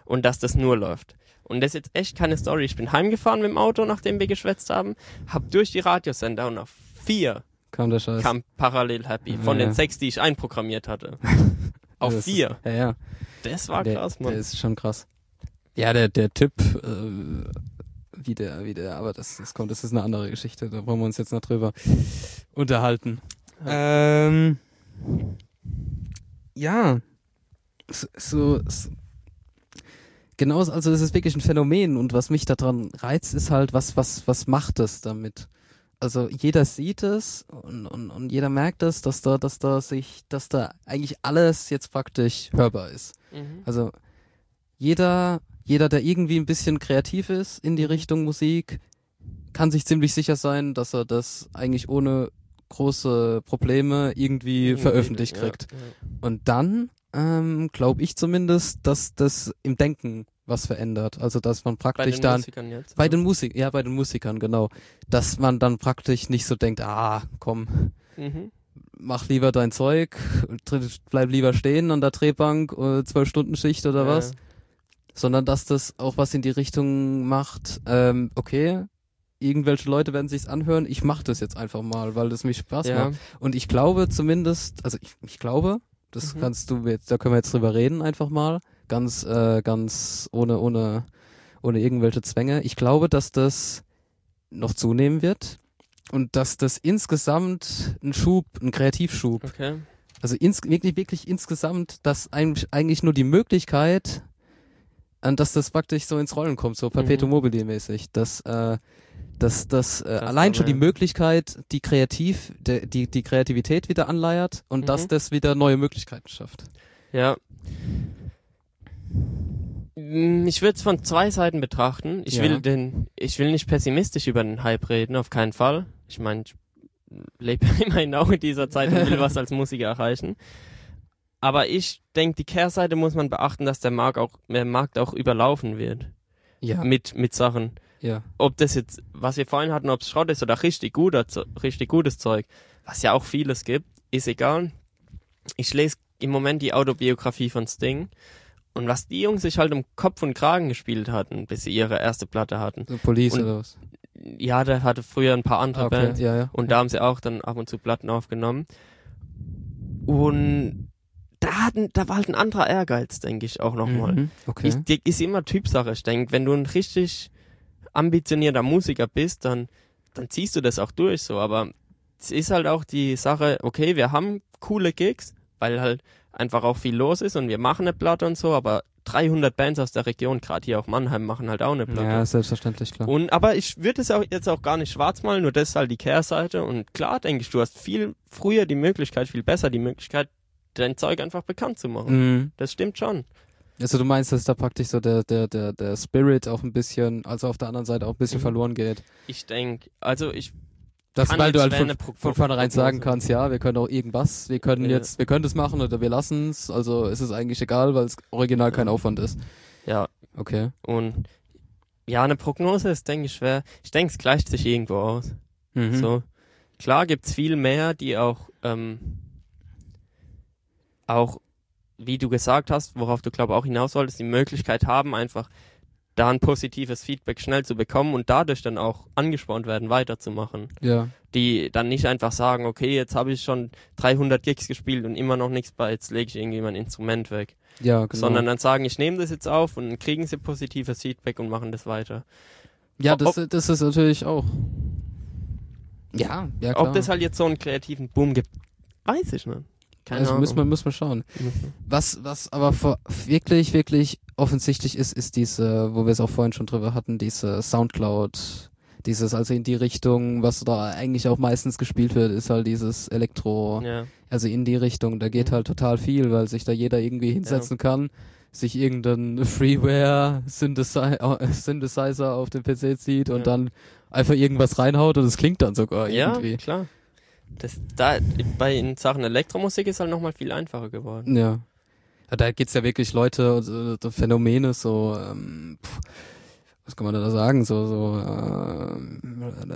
und dass das nur läuft. Und das ist jetzt echt keine Story. Ich bin heimgefahren mit dem Auto, nachdem wir geschwätzt haben, hab durch die Radiosender und auf vier Kam der Scheiß. kam parallel Happy von Ja, den ja. sechs, die ich einprogrammiert hatte. auf Das ist- vier. Ja, ja. Das war der, krass, Der Mann. ist schon krass. Ja, der, der Typ, äh, wie der, wie der, aber das, das kommt, das ist eine andere Geschichte, da wollen wir uns jetzt noch drüber unterhalten. Ähm, ja, so, so, so genau, also es ist wirklich ein Phänomen und was mich daran reizt, ist halt, was, was, was macht es damit? also jeder sieht es und, und, und jeder merkt es, dass da, dass da sich, dass da eigentlich alles jetzt praktisch hörbar ist. Mhm. Also jeder, jeder, der irgendwie ein bisschen kreativ ist in die Richtung Musik, kann sich ziemlich sicher sein, dass er das eigentlich ohne große Probleme irgendwie veröffentlicht ja, kriegt. ja. Und dann ähm, glaube ich zumindest, dass das im Denken was verändert. Also dass man Bei praktisch den dann Musikern jetzt. bei den Musik, ja bei den Musikern genau, dass man dann praktisch nicht so denkt, ah komm, Mhm. mach lieber dein Zeug, bleib lieber stehen an der Drehbank, äh, zwölf Stunden Schicht oder Ja, was, sondern dass das auch was in die Richtung macht. Ähm, okay, irgendwelche Leute werden sich's anhören. Ich mache das jetzt einfach mal, weil das mich Spaß Ja, macht. Und ich glaube zumindest, also ich, ich glaube, das Mhm. kannst du jetzt, da können wir jetzt drüber reden einfach mal, ganz, äh, ganz ohne, ohne, ohne irgendwelche Zwänge. Ich glaube, dass das noch zunehmen wird und dass das insgesamt ein Schub, ein Kreativschub, okay. also ins, wirklich, wirklich insgesamt, dass eigentlich, eigentlich nur die Möglichkeit, an dass das praktisch so ins Rollen kommt, so Perpetuum Mhm. mobile mäßig, dass, äh, dass, dass äh, Das allein schon die Möglichkeit, die kreativ, de, die, die Kreativität wieder anleiert und dass Mhm. das wieder neue Möglichkeiten schafft. Ja. Mm, Ich würde es von zwei Seiten betrachten. Ich Ja. will den, ich will nicht pessimistisch über den Hype reden, auf keinen Fall. Ich meine, ich lebe immerhin auch in dieser Zeit und will was als Musiker erreichen. Aber ich denke, die Kehrseite muss man beachten, dass der Markt auch, der Markt auch überlaufen wird. Ja, Mit, mit Sachen. Ja. Ob das jetzt, was wir vorhin hatten, ob es Schrott ist oder richtig guter, richtig gutes Zeug, was ja auch vieles gibt, ist egal. Ich lese im Moment die Autobiografie von Sting. Und was die Jungs sich halt um Kopf und Kragen gespielt hatten, bis sie ihre erste Platte hatten. So Police Und- oder was? Ja, der hatte früher ein paar andere Ah, okay, Bands. ja, ja. Und da haben sie auch dann ab und zu Platten aufgenommen. Und da, hatten, da war halt ein anderer Ehrgeiz, denke ich, auch nochmal. Mhm, Okay. Ich, ist immer Typsache. Ich denke, wenn du ein richtig ambitionierter Musiker bist, dann, dann ziehst du das auch durch so. Aber es ist halt auch die Sache, okay, wir haben coole Gigs, weil halt einfach auch viel los ist und wir machen eine Platte und so, aber 300 Bands aus der Region, gerade hier auch Mannheim, machen halt auch eine Platte. ja, selbstverständlich, klar. Und, aber ich würde es auch jetzt auch gar nicht schwarz malen, nur das ist halt die Kehrseite. Und klar, denke ich, du hast viel früher die Möglichkeit, viel besser die Möglichkeit, dein Zeug einfach bekannt zu machen. Mhm. Das stimmt schon. Also du meinst, dass da praktisch so der, der, der, der Spirit auch ein bisschen, also auf der anderen Seite auch ein bisschen Mhm. verloren geht. Ich denke, also ich Das, weil du halt von, von vornherein sagen kannst, ja, wir können auch irgendwas, wir können Ja. jetzt, wir können das machen oder wir lassen es, also ist es eigentlich egal, weil es original kein Ja. Aufwand ist. Ja, Okay. und ja, eine Prognose ist, denke ich, schwer. Ich denke, es gleicht sich irgendwo aus. Mhm. So. Klar gibt's viel mehr, die auch, ähm, auch, wie du gesagt hast, worauf du glaube auch hinaus wolltest, die Möglichkeit haben, einfach da ein positives Feedback schnell zu bekommen und dadurch dann auch angespornt werden, weiterzumachen. Ja. Die dann nicht einfach sagen, okay, jetzt habe ich schon 300 Gigs gespielt und immer noch nichts bei, jetzt lege ich irgendwie mein Instrument weg. Ja, genau. Sondern dann sagen, ich nehme das jetzt auf und kriegen sie positives Feedback und machen das weiter. ja, ob- das, das ist natürlich auch. Ja, ja klar. Ob das halt jetzt so einen kreativen Boom gibt, weiß ich nicht. Keine also Ahnung. müssen wir, müssen wir schauen. Was, was aber vor, wirklich, wirklich offensichtlich ist, ist diese, wo wir es auch vorhin schon drüber hatten, diese Soundcloud, dieses, also in die Richtung, was da eigentlich auch meistens gespielt wird, ist halt dieses Elektro, Ja. also in die Richtung, da geht Mhm. halt total viel, weil sich da jeder irgendwie hinsetzen kann, sich irgendeinen Freeware äh, Synthesizer auf den PC zieht und Ja. dann einfach irgendwas reinhaut und es klingt dann sogar ja, irgendwie. klar. Das, da, bei in Sachen Elektromusik ist halt nochmal viel einfacher geworden. Ja. ja da gibt's ja wirklich Leute, so, so Phänomene, so, ähm, pff, was kann man da sagen, so, so, ähm,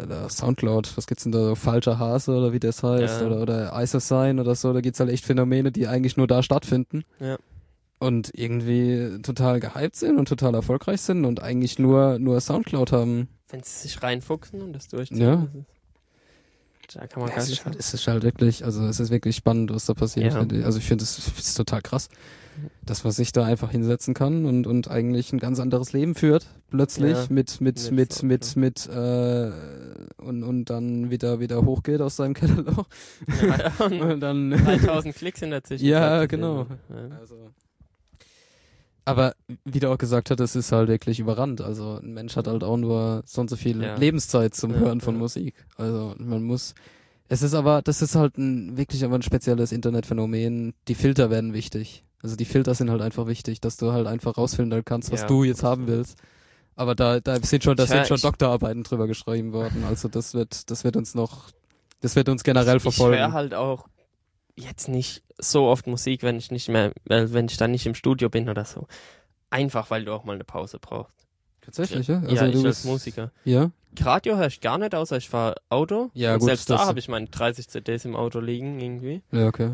der Soundcloud, was gibt's denn da, so falscher Hase oder wie das heißt, Ja. oder, oder Isosign oder so, da gibt's halt echt Phänomene, die eigentlich nur da stattfinden. Ja. Und irgendwie total gehypt sind und total erfolgreich sind und eigentlich nur, nur Soundcloud haben. Wenn sie sich reinfuchsen und das durchziehen. Ja. Da kann man Ja, gar es, nicht ist halt, es ist halt wirklich, also es ist wirklich spannend, was da passiert. Ja. Also ich finde es total krass, dass man sich da einfach hinsetzen kann und, und eigentlich ein ganz anderes Leben führt, plötzlich Ja. mit, mit, Mit mit, mit, mit, äh, und, und dann wieder, wieder hochgeht aus seinem Kellerloch. Ja, und dann, 3000 Klicks in der Zwischenzeit. Ja, genau. Also. Aber wie du auch gesagt hast, es ist halt wirklich überrannt. Also ein Mensch hat halt auch nur so und so viel Ja. Lebenszeit zum Ja, Hören von ja. Musik. Also man muss. Es ist aber, das ist halt ein wirklich aber ein spezielles Internetphänomen. Die Filter werden wichtig. Also die Filter sind halt einfach wichtig, dass du halt einfach rausfiltern kannst, was du jetzt haben willst. Aber da, da sind schon, da Ich sind schon ich- Doktorarbeiten drüber geschrieben worden. Also das wird, das wird uns noch, das wird uns generell ich verfolgen. höre halt auch jetzt nicht so oft Musik, wenn ich nicht mehr, wenn ich dann nicht im Studio bin oder so. Einfach, weil du auch mal eine Pause brauchst. Tatsächlich, ja? ja, Also ich du als Musiker. ja? Radio höre ich gar nicht, außer ich fahre Auto. Ja, Und gut, selbst da habe ich meine 30 CDs im Auto liegen irgendwie. Ja, okay.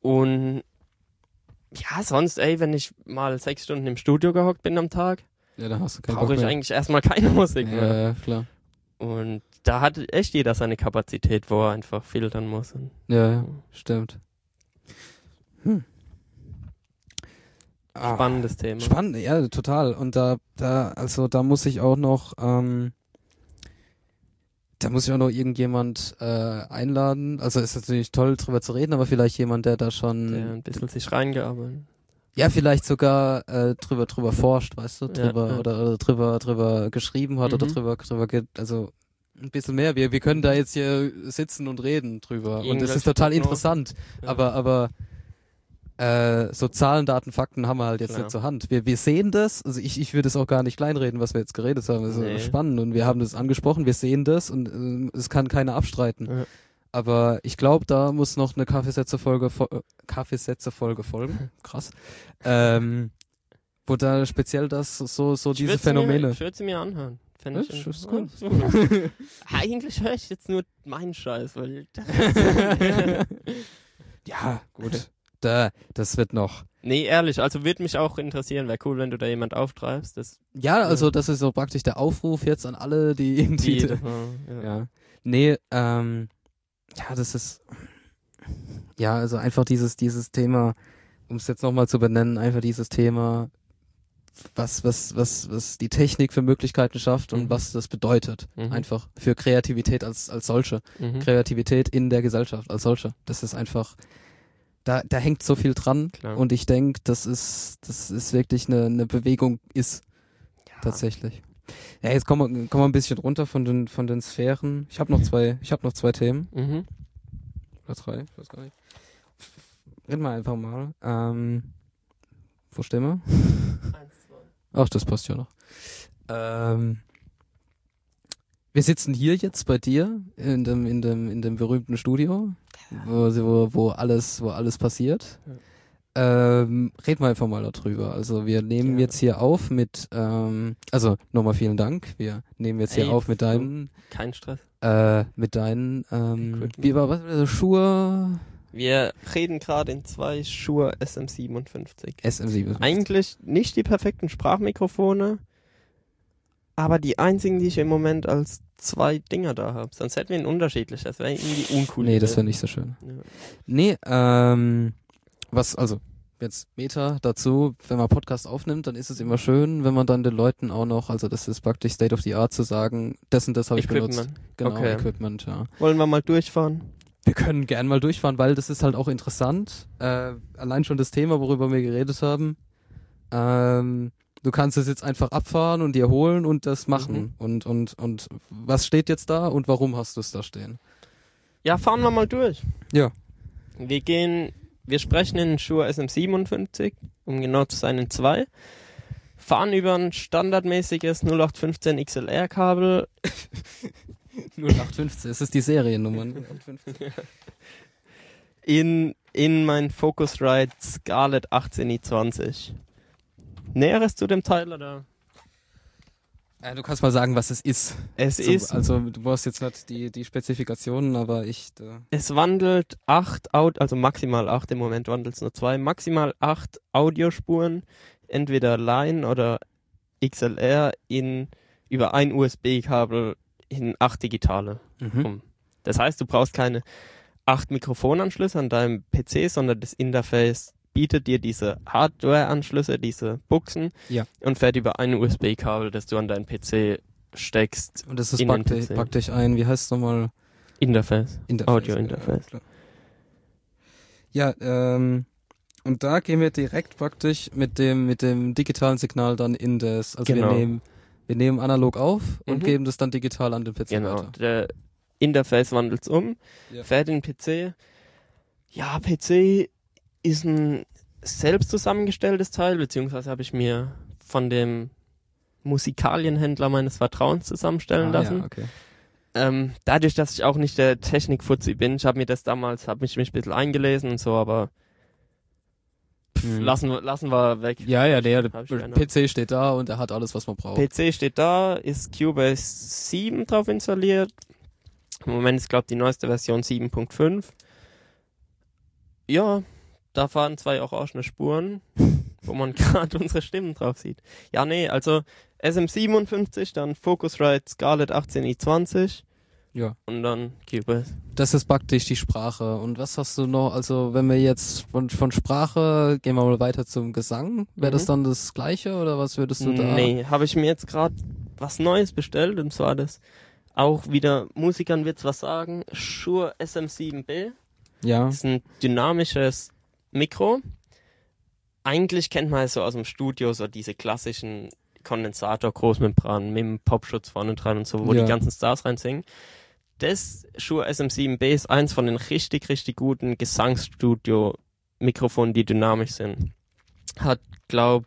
Und ja, sonst, ey, wenn ich mal sechs Stunden im Studio gehockt bin am Tag, Ja, da hast du keinen brauche ich eigentlich erstmal keine Musik ja, mehr. ja, klar. Und da hat echt jeder seine Kapazität, wo er einfach filtern muss. Ja, ja, stimmt. Hm. Ah, spannendes Thema. Spannend, ja, total. Und da, da, also da muss ich auch noch, ähm, da muss ich auch noch irgendjemand äh, einladen. Also ist natürlich toll, drüber zu reden, aber vielleicht jemand, der da schon, Der ein bisschen sich reingearbeitet. ja, vielleicht sogar äh, drüber drüber forscht, weißt du, Ja, drüber ja. oder, oder drüber drüber geschrieben hat oder Mhm. drüber drüber ge also ein bisschen mehr. Wir wir können da jetzt hier sitzen und reden drüber und Irgendwelche ist total Prognosen. interessant. Ja. Aber, aber äh, so Zahlen, Daten, Fakten haben wir halt jetzt Klar. nicht zur Hand. Wir, wir sehen das, also ich, ich würde es auch gar nicht kleinreden, was wir jetzt geredet haben. Das ist Nee. spannend und wir haben das angesprochen, wir sehen das und ähm, es kann keiner abstreiten. Ja. Aber ich glaube, da muss noch eine Kaffeesätze-Folge fo äh, Kaffeesätze-Folge folgen. Krass. ähm, wo da speziell das so, so Ich diese würd's Mir, Phänomene. ich würde sie mir anhören. Fänd Ja, ich ist in- gut, ist gut. Eigentlich höre ich jetzt nur meinen Scheiß, weil ja, gut. Da, das wird noch. Nee, ehrlich, also würde mich auch interessieren, wäre cool, wenn du da jemand auftreibst. Das Ja, also das ist so praktisch der Aufruf jetzt an alle, die irgendwie. die, ja. Ja. Nee, ähm, ja, das ist, ja, also einfach dieses, dieses Thema, um es jetzt nochmal zu benennen, einfach dieses Thema, was, was, was, was die Technik für Möglichkeiten schafft und Mhm. was das bedeutet. Mhm. Einfach für Kreativität als, als solche. Mhm. Kreativität in der Gesellschaft als solche. Das ist einfach, da, da hängt so viel dran Klar. und ich denke, das ist, das ist wirklich eine, eine Bewegung ist Ja. tatsächlich. Ja, jetzt kommen wir, kommen wir ein bisschen runter von den, von den Sphären. Ich habe noch zwei, ich habe noch zwei Themen. Mhm. Oder drei, ich weiß gar nicht. Reden wir einfach mal. Ähm, wo stehen wir? Ach, das passt ja noch. Ähm, wir sitzen hier jetzt bei dir in dem, in dem, in dem berühmten Studio, wo, wo, wo alles, wo alles passiert. Ähm, reden wir einfach mal darüber. Also wir nehmen Gerne. jetzt hier auf mit, ähm, also nochmal vielen Dank. Wir nehmen jetzt hier Ey, auf mit deinen, Kein Stress. äh, mit deinen, ähm, wie war was, also Schuhe, Wir reden gerade in zwei Shure SM57. SM7. Eigentlich nicht die perfekten Sprachmikrofone, aber die einzigen, die ich im Moment als zwei Dinger da habe. Sonst hätten wir ein unterschiedliches. Das wäre irgendwie uncool. Nee, das wäre nicht so schön. Ja. Nee, ähm, was, also, jetzt Meta dazu, wenn man Podcast aufnimmt, dann ist es immer schön, wenn man dann den Leuten auch noch, also das ist praktisch State of the Art zu sagen, das und das habe ich benutzt. Equipment. Genau, Okay. Equipment, ja. Wollen wir mal durchfahren? Wir können gern mal durchfahren, weil das ist halt auch interessant. Äh, allein schon das Thema, worüber wir geredet haben. Ähm, du kannst es jetzt einfach abfahren und dir holen und das machen. Mhm. Und, und, und was steht jetzt da und warum hast du es da stehen? Ja, fahren wir mal durch. Ja. Wir gehen, wir sprechen in Shure SM57, um genau zu sein in 2. Fahren über ein standardmäßiges 0815 XLR-Kabel 0815, es ist die Seriennummer. 0815. in, in mein Focusrite Scarlett 18i20. Näheres zu dem Teil oder? Äh, du kannst mal sagen, was es ist. Es Zum- ist, also du brauchst jetzt nicht die, die Spezifikationen, aber ich. Äh, es wandelt acht, Aud also maximal acht, im Moment wandelt es nur zwei, maximal acht Audiospuren, entweder Line oder XLR in, über ein USB-Kabel in acht digitale. mhm. um. Das heißt, du brauchst keine acht Mikrofonanschlüsse an deinem PC, sondern das Interface bietet dir diese Hardware-Anschlüsse, diese Buchsen Ja. und fährt über ein USB-Kabel, das du an deinen PC steckst. Und das ist praktisch, praktisch ein, wie heißt es nochmal? Interface. Interface. Audio-Interface. Ja, ja ähm, Und da gehen wir direkt praktisch mit dem, mit dem digitalen Signal dann in das, also Genau. wir nehmen, wir nehmen analog auf und Mhm. geben das dann digital an den PC Genau. weiter. Der Interface wandelt um, Ja. fährt in den PC. Ja, PC ist ein selbst zusammengestelltes Teil, beziehungsweise habe ich mir von dem Musikalienhändler meines Vertrauens zusammenstellen Ah, lassen. Ja, okay. Ähm, dadurch, dass ich auch nicht der Technikfuzzi bin, ich habe mir das damals, habe mich, mich ein bisschen eingelesen und so, aber pff, Mhm. lassen, wir- lassen wir weg. Ja, ja, der, ich. PC steht da und er hat alles, was man braucht. PC steht da, ist Cubase 7 drauf installiert. Im Moment ist, glaube die neueste Version 7.5. Ja, da fahren zwei orangene Spuren, wo man gerade unsere Stimmen drauf sieht. Ja, nee, also SM57, dann Focusrite Scarlett 18i20 Ja. und dann Cubase. Das ist praktisch die Sprache. Und was hast du noch, also wenn wir jetzt von, von Sprache, gehen wir mal weiter zum Gesang, wäre das Mhm. dann das gleiche oder was würdest du da? Nee, habe ich mir jetzt gerade was Neues bestellt und zwar das auch wieder, Musikern wird's was sagen, Shure SM7B. Ja. Das ist ein dynamisches Mikro. Eigentlich kennt man es so aus dem Studio, so diese klassischen Kondensator-Großmembranen mit dem Popschutz vorne dran und so, wo Ja. die ganzen Stars reinsingen. Das Shure SM7B ist eins von den richtig, richtig guten Gesangsstudio-Mikrofonen, die dynamisch sind. Hat, glaub,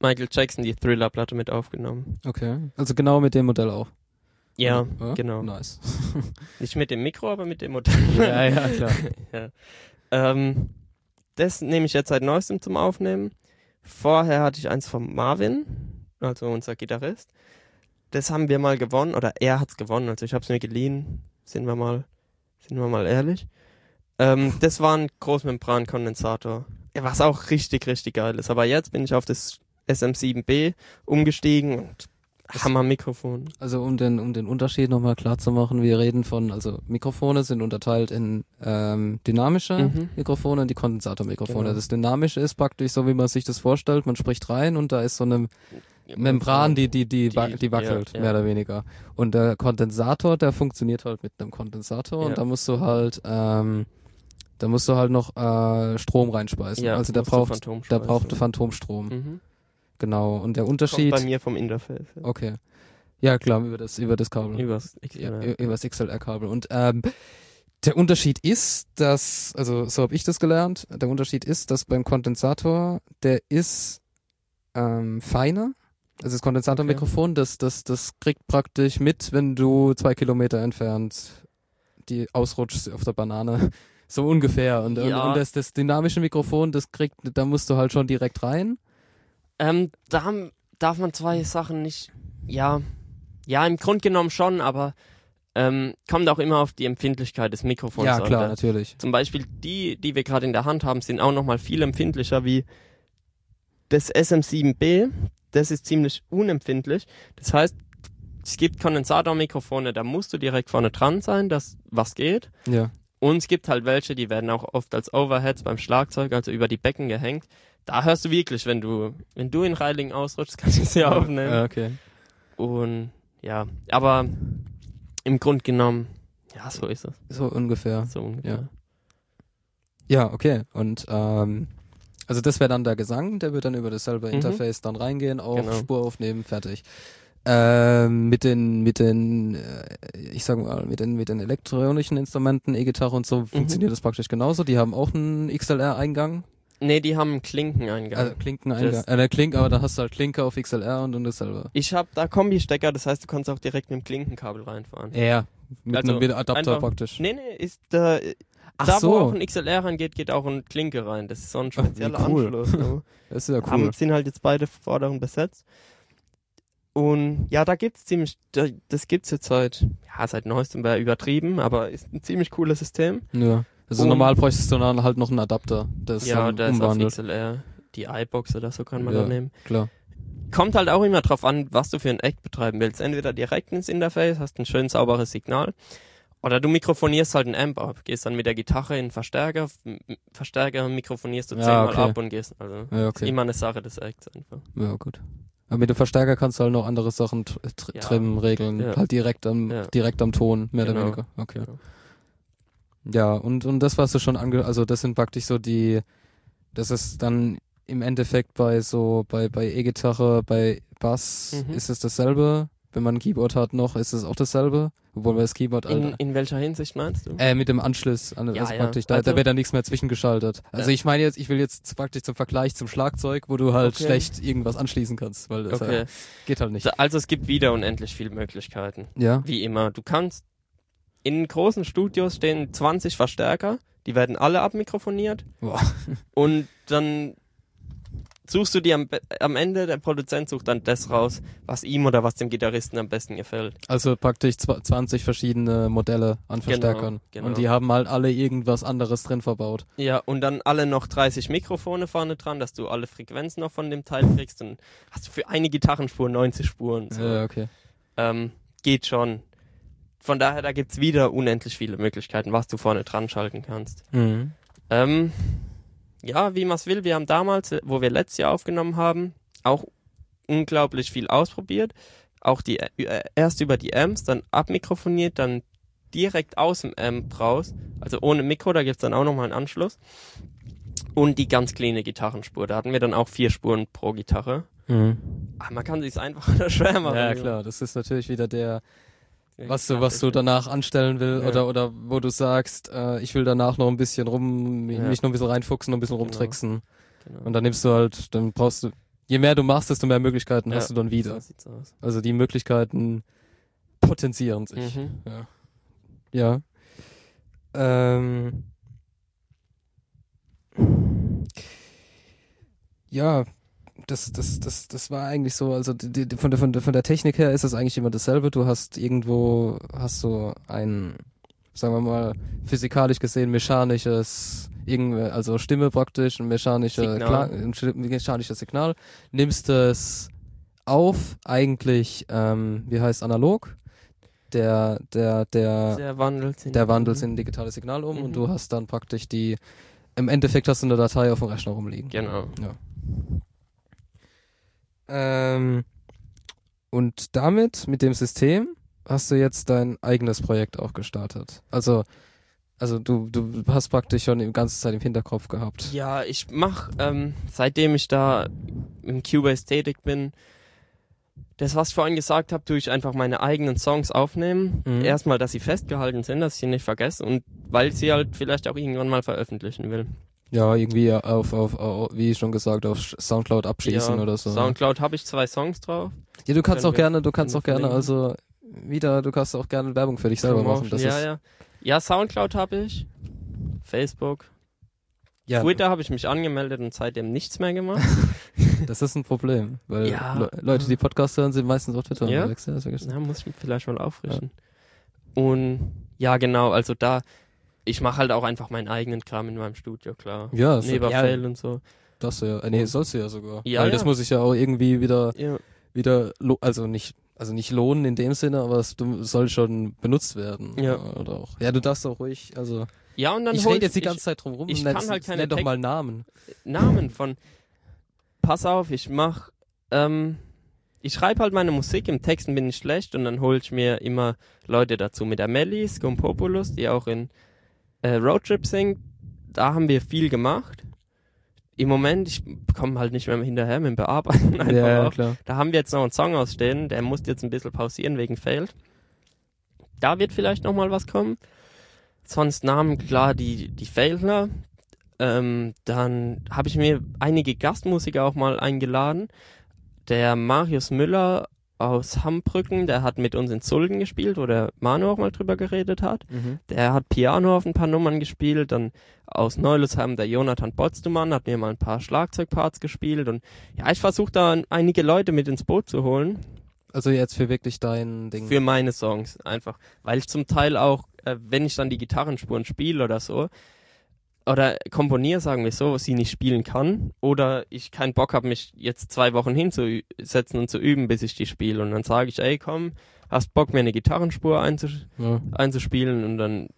Michael Jackson die Thriller-Platte mit aufgenommen. Okay. Also genau mit dem Modell auch. Ja, Oder? genau. Nice. Nicht mit dem Mikro, aber mit dem Modell. ja, ja, klar. ja. Ähm, das nehme ich jetzt seit neuestem zum Aufnehmen. Vorher hatte ich eins von Marvin, also unser Gitarrist. Das haben wir mal gewonnen, oder er hat's gewonnen, also ich habe es mir geliehen, sind wir mal, sind wir mal ehrlich. Ähm, das war ein Großmembran-Kondensator, was auch richtig, richtig geil ist. Aber jetzt bin ich auf das SM7B umgestiegen und Hammer Mikrofon. Also um den, um den Unterschied nochmal klar zu machen, wir reden von, also Mikrofone sind unterteilt in ähm, dynamische Mhm. Mikrofone und die Kondensatormikrofone. Genau. Das dynamische ist praktisch so, wie man sich das vorstellt. Man spricht rein und da ist so eine Membran, die, die, die, Die- die wackelt, ja, ja. mehr oder weniger. Und der Kondensator, der funktioniert halt mit einem Kondensator Ja. und da musst du halt, ähm, da musst du halt noch äh, Strom reinspeisen. Ja, also der braucht, der braucht Phantomstrom. Mhm. Genau. Und der Kommt Unterschied. bei mir vom Interface. Ja. Okay. Ja, klar, über das, über das Kabel. Übers XLR. über das XLR-Kabel. Und ähm, der Unterschied ist, dass, also so habe ich das gelernt, der Unterschied ist, dass beim Kondensator, der ist ähm, feiner. Also das Kondensatormikrofon, das, das, das kriegt praktisch mit, wenn du zwei Kilometer entfernt die ausrutschst auf der Banane. So ungefähr. Und, und, Ja. und das, das dynamische Mikrofon, das kriegt, da musst du halt schon direkt rein. Ähm, da darf man zwei Sachen nicht, ja, ja, im Grunde genommen schon, aber ähm, kommt auch immer auf die Empfindlichkeit des Mikrofons ja, an. klar, Da- natürlich. Zum Beispiel die, die wir gerade in der Hand haben, sind auch nochmal viel empfindlicher wie das SM7B. Das ist ziemlich unempfindlich. Das heißt, es gibt Kondensatormikrofone, da musst du direkt vorne dran sein, dass was geht. Ja. Und es gibt halt welche, die werden auch oft als Overheads beim Schlagzeug, also über die Becken gehängt. Da hörst du wirklich, wenn du, wenn du in Reiling ausrutschst, kannst du sie aufnehmen. Ja, okay. Und ja, aber im Grunde genommen, ja, so ist es. So ungefähr. So ungefähr. Ja, okay. Und ähm, also das wäre dann der Gesang, der wird dann über dasselbe Mhm. Interface dann reingehen, auf Genau. Spur aufnehmen, fertig. Ähm, mit den, mit den, äh, ich sag mal, mit den, mit den elektronischen Instrumenten, E-Gitarre und Mhm. so funktioniert das praktisch genauso. Die haben auch einen XLR-Eingang, Nee, die haben einen Klinkeneingang. also Klinkeneingang, äh, der Klink, aber da hast du halt Klinke auf XLR und dann dasselbe. ich habe da Kombi-Stecker, das heißt, du kannst auch direkt mit dem Klinkenkabel reinfahren. Ja, mit Also einem Adapter praktisch. Nee, nee, ist da, Ach da wo so, auch ein XLR reingeht, geht auch ein Klinke rein. Das ist so ein spezieller cool. Anschluss. ne? das ist ja cool. haben, sind halt jetzt beide vorderen besetzt. Und ja, da gibt's ziemlich, da, das gibt's jetzt seit, ja, seit neuestem wäre übertrieben, aber ist ein ziemlich cooles System. Ja. Also Und- normal bräuchtest du dann halt noch einen Adapter, das ja, dann der ist auf. XLR. Die iBox oder so kann man Ja. da nehmen. Klar. Kommt halt auch immer drauf an, was du für ein Act betreiben willst. Entweder direkt ins Interface, hast ein schön sauberes Signal. Oder du mikrofonierst halt ein Amp ab, gehst dann mit der Gitarre in den Verstärker, Verstärker mikrofonierst du Ja, zehnmal okay. ab und gehst. Also Ja, okay. immer eine Sache des Acts einfach. Ja, gut. Aber mit dem Verstärker kannst du halt noch andere Sachen tr Ja. trimmen, regeln. Ja. Halt direkt am, direkt am Ton, mehr oder Genau. weniger. Okay. Genau. Ja, und, und das, was du schon ange, also das sind praktisch so die, Das ist dann im Endeffekt bei so, bei, bei E-Gitarre, bei Bass Mhm. ist es dasselbe. Wenn man ein Keyboard hat noch, ist es auch dasselbe. Obwohl man das Keyboard In, halt, in welcher Hinsicht meinst du? äh, mit dem Anschluss, an, Ja, also ja. praktisch, da, Also- da wird dann nichts mehr zwischengeschaltet. Also Ja. ich meine jetzt, ich will jetzt praktisch zum Vergleich zum Schlagzeug, wo du halt Okay. schlecht irgendwas anschließen kannst, weil das Okay. ja, geht halt nicht. Also es gibt wieder unendlich viele Möglichkeiten. Ja. Wie immer. Du kannst in großen Studios stehen 20 Verstärker, die werden alle abmikrofoniert Boah. und dann suchst du dir am, am Ende, der Produzent sucht dann das raus, was ihm oder was dem Gitarristen am besten gefällt. Also praktisch zwa- 20 verschiedene Modelle an Verstärkern. genau. Und die haben halt alle irgendwas anderes drin verbaut. Ja, und dann alle noch 30 Mikrofone vorne dran, dass du alle Frequenzen noch von dem Teil kriegst. Dann hast du für eine Gitarrenspur 90 Spuren. So. Ja, okay. Ähm, geht schon. Von daher, da gibt's wieder unendlich viele Möglichkeiten, was du vorne dran schalten kannst. Mhm. Ähm, ja, wie man es will, wir haben damals, äh, wo wir letztes Jahr aufgenommen haben, auch unglaublich viel ausprobiert. Auch die äh, erst über die Amps, dann abmikrofoniert, dann direkt aus dem Amp raus. Also ohne Mikro, da gibt's dann auch nochmal einen Anschluss. Und die ganz kleine Gitarrenspur. Da hatten wir dann auch vier Spuren pro Gitarre. Mhm. Ach, man kann sich's einfach oder schwer machen. Ja, klar, das ist natürlich wieder der, was du, was du danach anstellen will Ja. oder, oder wo du sagst, äh, ich will danach noch ein bisschen rum, Ja. mich noch ein bisschen reinfuchsen, noch ein bisschen Genau. rumtricksen. Genau. Und dann nimmst du halt, dann brauchst du, je mehr du machst, desto mehr Möglichkeiten Ja, hast du dann wieder. So. Also die Möglichkeiten potenzieren sich. Mhm. Ja. Ähm. Ja, das, das, das, das war eigentlich so, also die, die, von, der, von, der, von der Technik her ist es eigentlich immer dasselbe. Du hast irgendwo, hast so ein, sagen wir mal, physikalisch gesehen mechanisches, also Stimme praktisch, ein mechanischer Signal. Klang, ein sch- mechanisches Signal, nimmst es auf, eigentlich, ähm, wie heißt analog? Der, der, der, Der wandelt in der wandelt in ein digitales Signal um Mhm. und du hast dann praktisch die, im Endeffekt hast du eine Datei auf dem Rechner rumliegen. Genau. Ähm, und damit, mit dem System, hast du jetzt dein eigenes Projekt auch gestartet. Also, also du, du hast praktisch schon die ganze Zeit im Hinterkopf gehabt. Ja, ich mach, ähm, seitdem ich da im Cubase tätig bin, das, was ich vorhin gesagt habe, tue ich einfach meine eigenen Songs aufnehmen. Mhm. Erstmal, dass sie festgehalten sind, dass ich sie nicht vergesse und weil ich sie halt vielleicht auch irgendwann mal veröffentlichen will. Ja, irgendwie auf, auf, auf wie schon gesagt, auf Soundcloud abschließen ja, oder so. Soundcloud habe ich zwei Songs drauf. Ja, du kannst Können auch gerne, du kannst auch gerne, verlinken. also wieder, du kannst auch gerne Werbung für dich selber machen. Das ja, ist, ja. Ja, Soundcloud habe ich. Facebook. ja, Twitter habe ich mich angemeldet und seitdem nichts mehr gemacht. das ist ein Problem, weil Ja. Le Leute, die Podcasts hören, sind meistens auf Twitter Ja? unterwegs. Ja, muss ich mich vielleicht mal auffrischen. Und ja, genau, also da, ich mache halt auch einfach meinen eigenen Kram in meinem Studio, klar. Ja, das- Neberfell ja, und so. das ja, äh, nee, sollst du ja sogar. Ja, weil das ja. muss ich ja auch irgendwie wieder, Ja, wieder, also nicht, also nicht lohnen in dem Sinne, aber es soll schon benutzt werden. Ja. Oder auch. Ja, du darfst auch ruhig, also. ja und dann ich rede jetzt die ich ganze Zeit drum rum. ich nenn- kann halt keine Nenn doch mal Namen. Namen von, pass auf, ich mach, ähm, ich schreibe halt meine Musik, im Texten bin ich schlecht und dann hol ich mir immer Leute dazu. Mit der Melli Skompopoulos, die auch in äh, Roadtrip singt, da haben wir viel gemacht. Im Moment, ich komme halt nicht mehr hinterher mit dem Bearbeiten einfach ja, auch. klar. Da haben wir jetzt noch einen Song ausstehen, der muss jetzt ein bisschen pausieren wegen Failed. Da wird vielleicht noch mal was kommen. Sonst Namen, klar, die, die Failner. Ähm, dann habe ich mir einige Gastmusiker auch mal eingeladen. Der Marius Müller aus Hambrücken, der hat mit uns in Sulden gespielt, wo der Manu auch mal drüber geredet hat. Mhm. Der hat Piano auf ein paar Nummern gespielt, dann aus Neulesheim der Jonathan Botstumann hat mir mal ein paar Schlagzeugparts gespielt und ja, ich versuche da einige Leute mit ins Boot zu holen Also jetzt für wirklich dein Ding. für meine Songs einfach, weil ich zum Teil auch, äh, wenn ich dann die Gitarrenspuren spiele oder so oder komponiere, sagen wir so, sie nicht spielen kann oder ich keinen Bock habe, mich jetzt zwei Wochen hinzusetzen und zu üben, bis ich die spiele und dann sage ich, ey komm, hast Bock mir eine Gitarrenspur einzus ja. einzuspielen und dann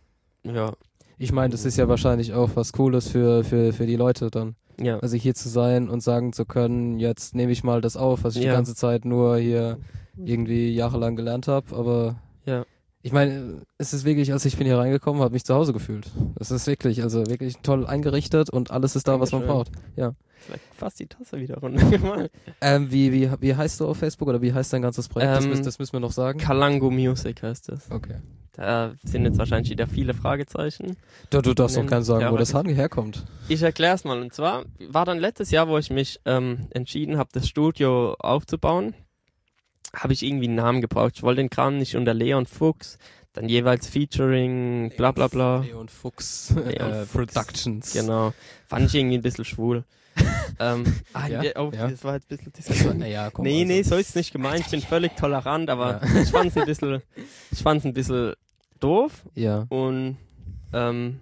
ja, Ich meine, das ist ja wahrscheinlich auch was Cooles für, für, für die Leute dann. ja. Also hier zu sein und sagen zu können, jetzt nehme ich mal das auf, was ich Ja. die ganze Zeit nur hier irgendwie jahrelang gelernt habe, aber Ja. Ich meine, es ist wirklich, als ich bin hier reingekommen, habe mich zu Hause gefühlt. Das ist wirklich, also wirklich toll eingerichtet und alles ist da, was man Dankeschön. braucht. Ja. Vielleicht fast die Tasse wieder runtergemacht. Ähm, wie, wie, wie heißt du auf Facebook oder wie heißt dein ganzes Projekt? das, Ähm, müssen, das müssen wir noch sagen. Kalango Music heißt es. Okay. Da sind jetzt wahrscheinlich wieder viele Fragezeichen. Du, du darfst doch gerne sagen, ja, wo das warte. herkommt. Ich erkläre es mal. Und zwar war dann letztes Jahr, wo ich mich ähm, entschieden habe, das Studio aufzubauen, habe ich irgendwie einen Namen gebraucht. Ich wollte den Kram nicht unter Leon Fuchs, dann jeweils Featuring, bla bla bla. Leon Fuchs Leon äh, Fuchs. Productions. Genau. Fand ich irgendwie ein bisschen schwul. ähm, ah, Ja, ja, oh, ja. das war jetzt ein bisschen diskriminierend. komm. Nee, also. nee, so ist es nicht gemeint. Ich bin völlig tolerant, aber Ja. ich fand's ein bisschen, ich fand's ein bisschen doof Ja. und ähm,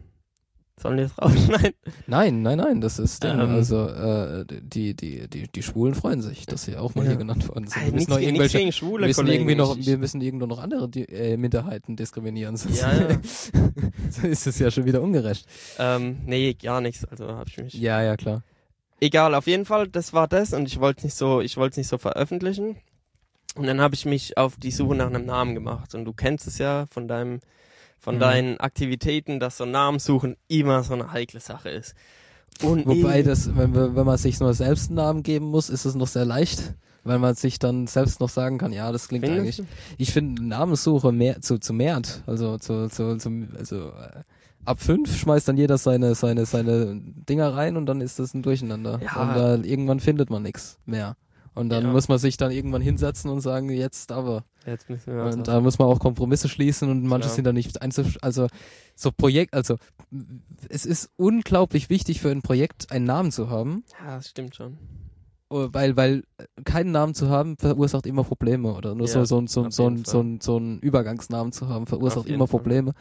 sollen wir das rausschneiden? Nein, nein, nein, das ist Ding. Ähm. also äh, die, die, die, die Schwulen freuen sich, dass sie auch mal Ja. hier genannt worden sind. Wir müssen noch nichts gegen schwule müssen irgendwie noch, wir müssen irgendwo noch andere die, äh, Minderheiten diskriminieren. Sonst Ja, ja. so ist es ja schon wieder ungerecht. Ähm, nee, gar nichts. Also hab ich mich. Ja, ja, klar. Egal, auf jeden Fall, das war das und ich wollte nicht so, ich wollte nicht so veröffentlichen. Und dann habe ich mich auf die Suche nach einem Namen gemacht. Und du kennst es ja von deinem, von Mhm. deinen Aktivitäten, dass so Namensuchen immer so eine heikle Sache ist. Und Wobei das, wenn, wenn man sich nur selbst einen Namen geben muss, ist es noch sehr leicht, weil man sich dann selbst noch sagen kann, ja, das klingt Findest eigentlich. Ich finde Namenssuche mehr zu, zu mehrt, also zu, zu, zum, also äh, ab fünf schmeißt dann jeder seine, seine, seine Dinger rein und dann ist das ein Durcheinander. Ja. Und dann irgendwann findet man nichts mehr. Und dann Ja. muss man sich dann irgendwann hinsetzen und sagen, jetzt aber. Jetzt müssen wir Und da muss man auch Kompromisse schließen und manche Klar. sind dann nicht einzusch also so Projekt, also es ist unglaublich wichtig für ein Projekt einen Namen zu haben, Ja, das stimmt schon. Oh, weil weil keinen Namen zu haben verursacht immer Probleme oder nur so Ja, so ein so, so, jeden so, ein so ein Übergangsnamen zu haben verursacht immer Fall. Probleme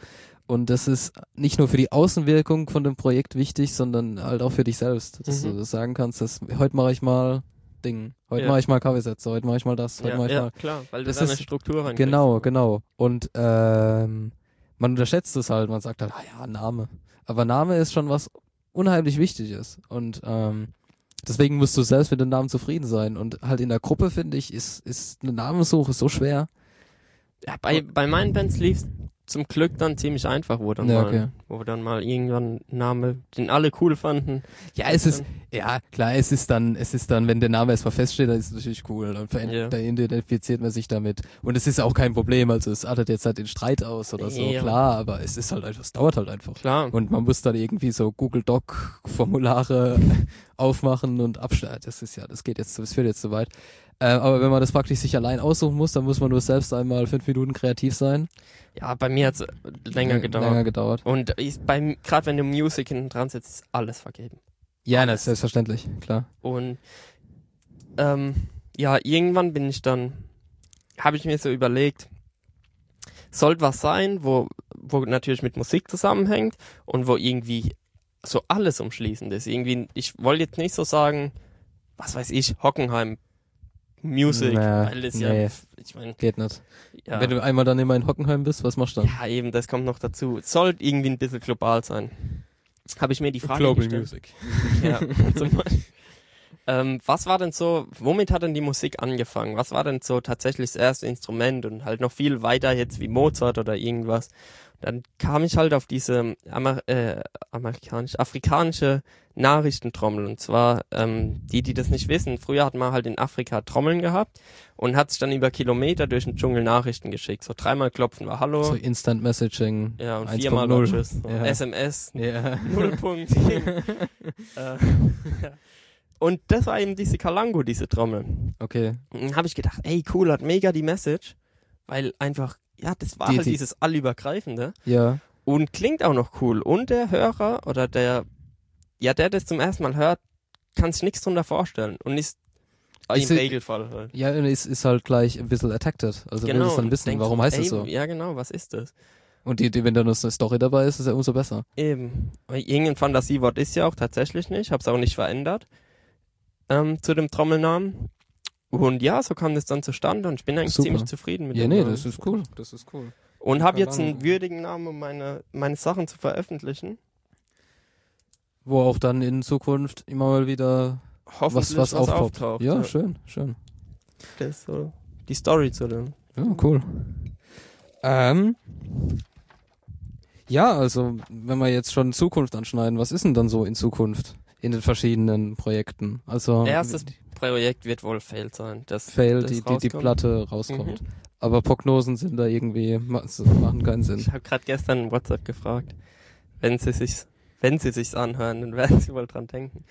und das ist nicht nur für die Außenwirkung von dem Projekt wichtig, sondern halt auch für dich selbst, dass Mhm. du sagen kannst, dass heute mache ich mal Ding, heute Ja. mache ich mal Kaffeesätze, heute mache ich mal das, heute Ja, mache ich ja mal klar, weil du Das da eine Struktur reinkriegst. Genau, genau. Und ähm, man unterschätzt es halt, man sagt halt, ah ja, Name. Aber Name ist schon was unheimlich Wichtiges. Und ähm, deswegen musst du selbst mit dem Namen zufrieden sein. Und halt in der Gruppe, finde ich, ist, ist eine Namenssuche so schwer. Ja, bei, bei meinen Bands lief zum Glück dann ziemlich einfach, wo dann, Ja, mal, okay. wo dann mal irgendwann Name, den alle cool fanden. Ja, es ist, ja, klar, es ist dann, es ist dann, wenn der Name erstmal feststeht, dann ist es natürlich cool. Dann, dann identifiziert man sich damit. Und es ist auch kein Problem. Also es artet jetzt halt den Streit aus oder so, Ja. klar, aber es ist halt einfach, es dauert halt einfach. Klar. Und man muss dann irgendwie so Google Doc Formulare aufmachen und abschneiden. Das ist ja, das geht jetzt, das führt jetzt zu weit. Äh, aber wenn man das praktisch sich allein aussuchen muss, dann muss man nur selbst einmal fünf Minuten kreativ sein. Ja, bei mir hat's länger Läng- gedauert. Länger gedauert. Und gerade wenn du Music hinten dran setzt, ist alles vergeben. Ja, das ist selbstverständlich, klar. Und ähm, ja, irgendwann bin ich dann, habe ich mir so überlegt, sollte was sein, wo, wo natürlich mit Musik zusammenhängt und wo irgendwie so alles umschließend ist. Irgendwie, ich wollte jetzt nicht so sagen, was weiß ich, Hockenheim Music, Na, weil das nee. ja, ich meine, Geht nicht. ja, Wenn du einmal dann immer in Hockenheim bist, was machst du dann? ja, eben, das kommt noch dazu. Es sollte irgendwie ein bisschen global sein. Habe ich mir die Frage gestellt. Music. Ja, Beispiel. Ähm, was war denn so, womit hat denn die Musik angefangen? Was war denn so tatsächlich das erste Instrument und halt noch viel weiter jetzt wie Mozart oder irgendwas? Dann kam ich halt auf diese Amer äh, amerikanische, afrikanische Nachrichtentrommel und zwar ähm, die, die das nicht wissen. Früher hat man halt in Afrika Trommeln gehabt und hat sich dann über Kilometer durch den Dschungel Nachrichten geschickt. So dreimal klopfen war Hallo. So Instant Messaging. ja, und 1.0. viermal Tschüss. Ja. SMS, Ja. Nullpunkt. äh. Und das war eben diese Kalango, diese Trommel. Okay. Und dann habe ich gedacht, ey, cool, hat mega die Message, weil einfach, ja, das war Die- halt die- dieses allübergreifende Ja. und klingt auch noch cool. Und der Hörer oder der, ja, der das zum ersten Mal hört, kann sich nichts drunter vorstellen und ist Ist im es- Regelfall halt. Ja, und es ist halt gleich ein bisschen attacked. Also will es dann wissen, denkst warum heißt es so? Ja, genau, was ist das? Und die, die, wenn da noch eine Story dabei ist, ist ja umso besser. Eben. Irgendein Fantasiewort ist ja auch tatsächlich nicht, hab's auch nicht verändert ähm, zu dem Trommelnamen. Und ja, so kam das dann zustande und ich bin eigentlich Super. ziemlich zufrieden mit Ja, dem nee, Namen. das ist cool. Das ist cool. Und habe jetzt einen würdigen Namen, um meine, meine Sachen zu veröffentlichen. Wo auch dann in Zukunft immer mal wieder was, was, aufpoppt. auftaucht. ja, schön, schön. Das ist so die Story zu dem. Ja, cool. Ähm, Ja, also wenn wir jetzt schon Zukunft anschneiden, was ist denn dann so in Zukunft in den verschiedenen Projekten? Also Erstes Projekt wird wohl Failed sein. Das, Fail, das die, die, die. Platte rauskommt. Mhm. Aber Prognosen sind da irgendwie, ma- machen keinen Sinn. Ich habe gerade gestern WhatsApp gefragt, wenn sie sich, wenn sie sich's anhören, dann werden sie wohl dran denken.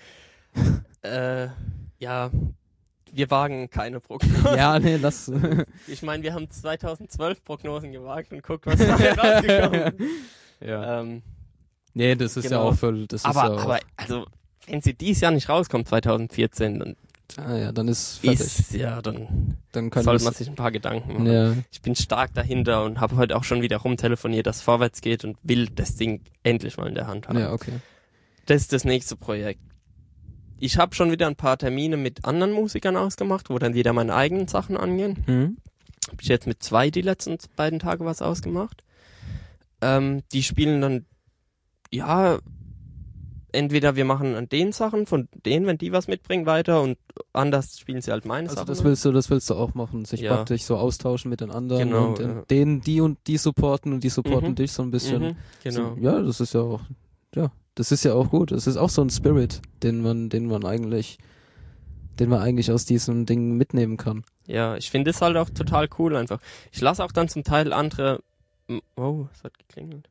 äh, ja, wir wagen keine Prognosen. Ja, nee, lass. Ich meine, wir haben 2012 Prognosen gewagt und guck, was da rausgekommen ist. ja. ähm, Nee, das ist ja Genau. auch voll, das aber, ist ja auch, aber, also, wenn sie dieses Jahr nicht rauskommt, 2014, dann ah, ja, dann ist fertig. ist, ja, dann dann kann sollte man sich ein paar Gedanken machen. ja, Ich bin stark dahinter und habe heute auch schon wieder rumtelefoniert, dass vorwärts geht und will das Ding endlich mal in der Hand haben. ja, okay. Das ist das nächste Projekt. Ich habe schon wieder ein paar Termine mit anderen Musikern ausgemacht, wo dann wieder meine eigenen Sachen angehen. Hm? Hab ich jetzt mit zwei die letzten beiden Tage was ausgemacht. Ähm, die spielen dann, ja, entweder wir machen an den Sachen von denen, wenn die was mitbringen, weiter und anders spielen sie halt meine Also Sachen. das willst du, das willst du auch machen, sich Ja. praktisch so austauschen mit den anderen Genau, und ja. denen die und die supporten und die supporten Mhm. dich so ein bisschen. Mhm, genau. So, ja, das ist ja auch, ja, das ist ja auch gut. Das ist auch so ein Spirit, den man, den man eigentlich, den man eigentlich aus diesem Ding mitnehmen kann. Ja, ich finde es halt auch total cool einfach. Ich lasse auch dann zum Teil andere. Oh, es hat geklingelt.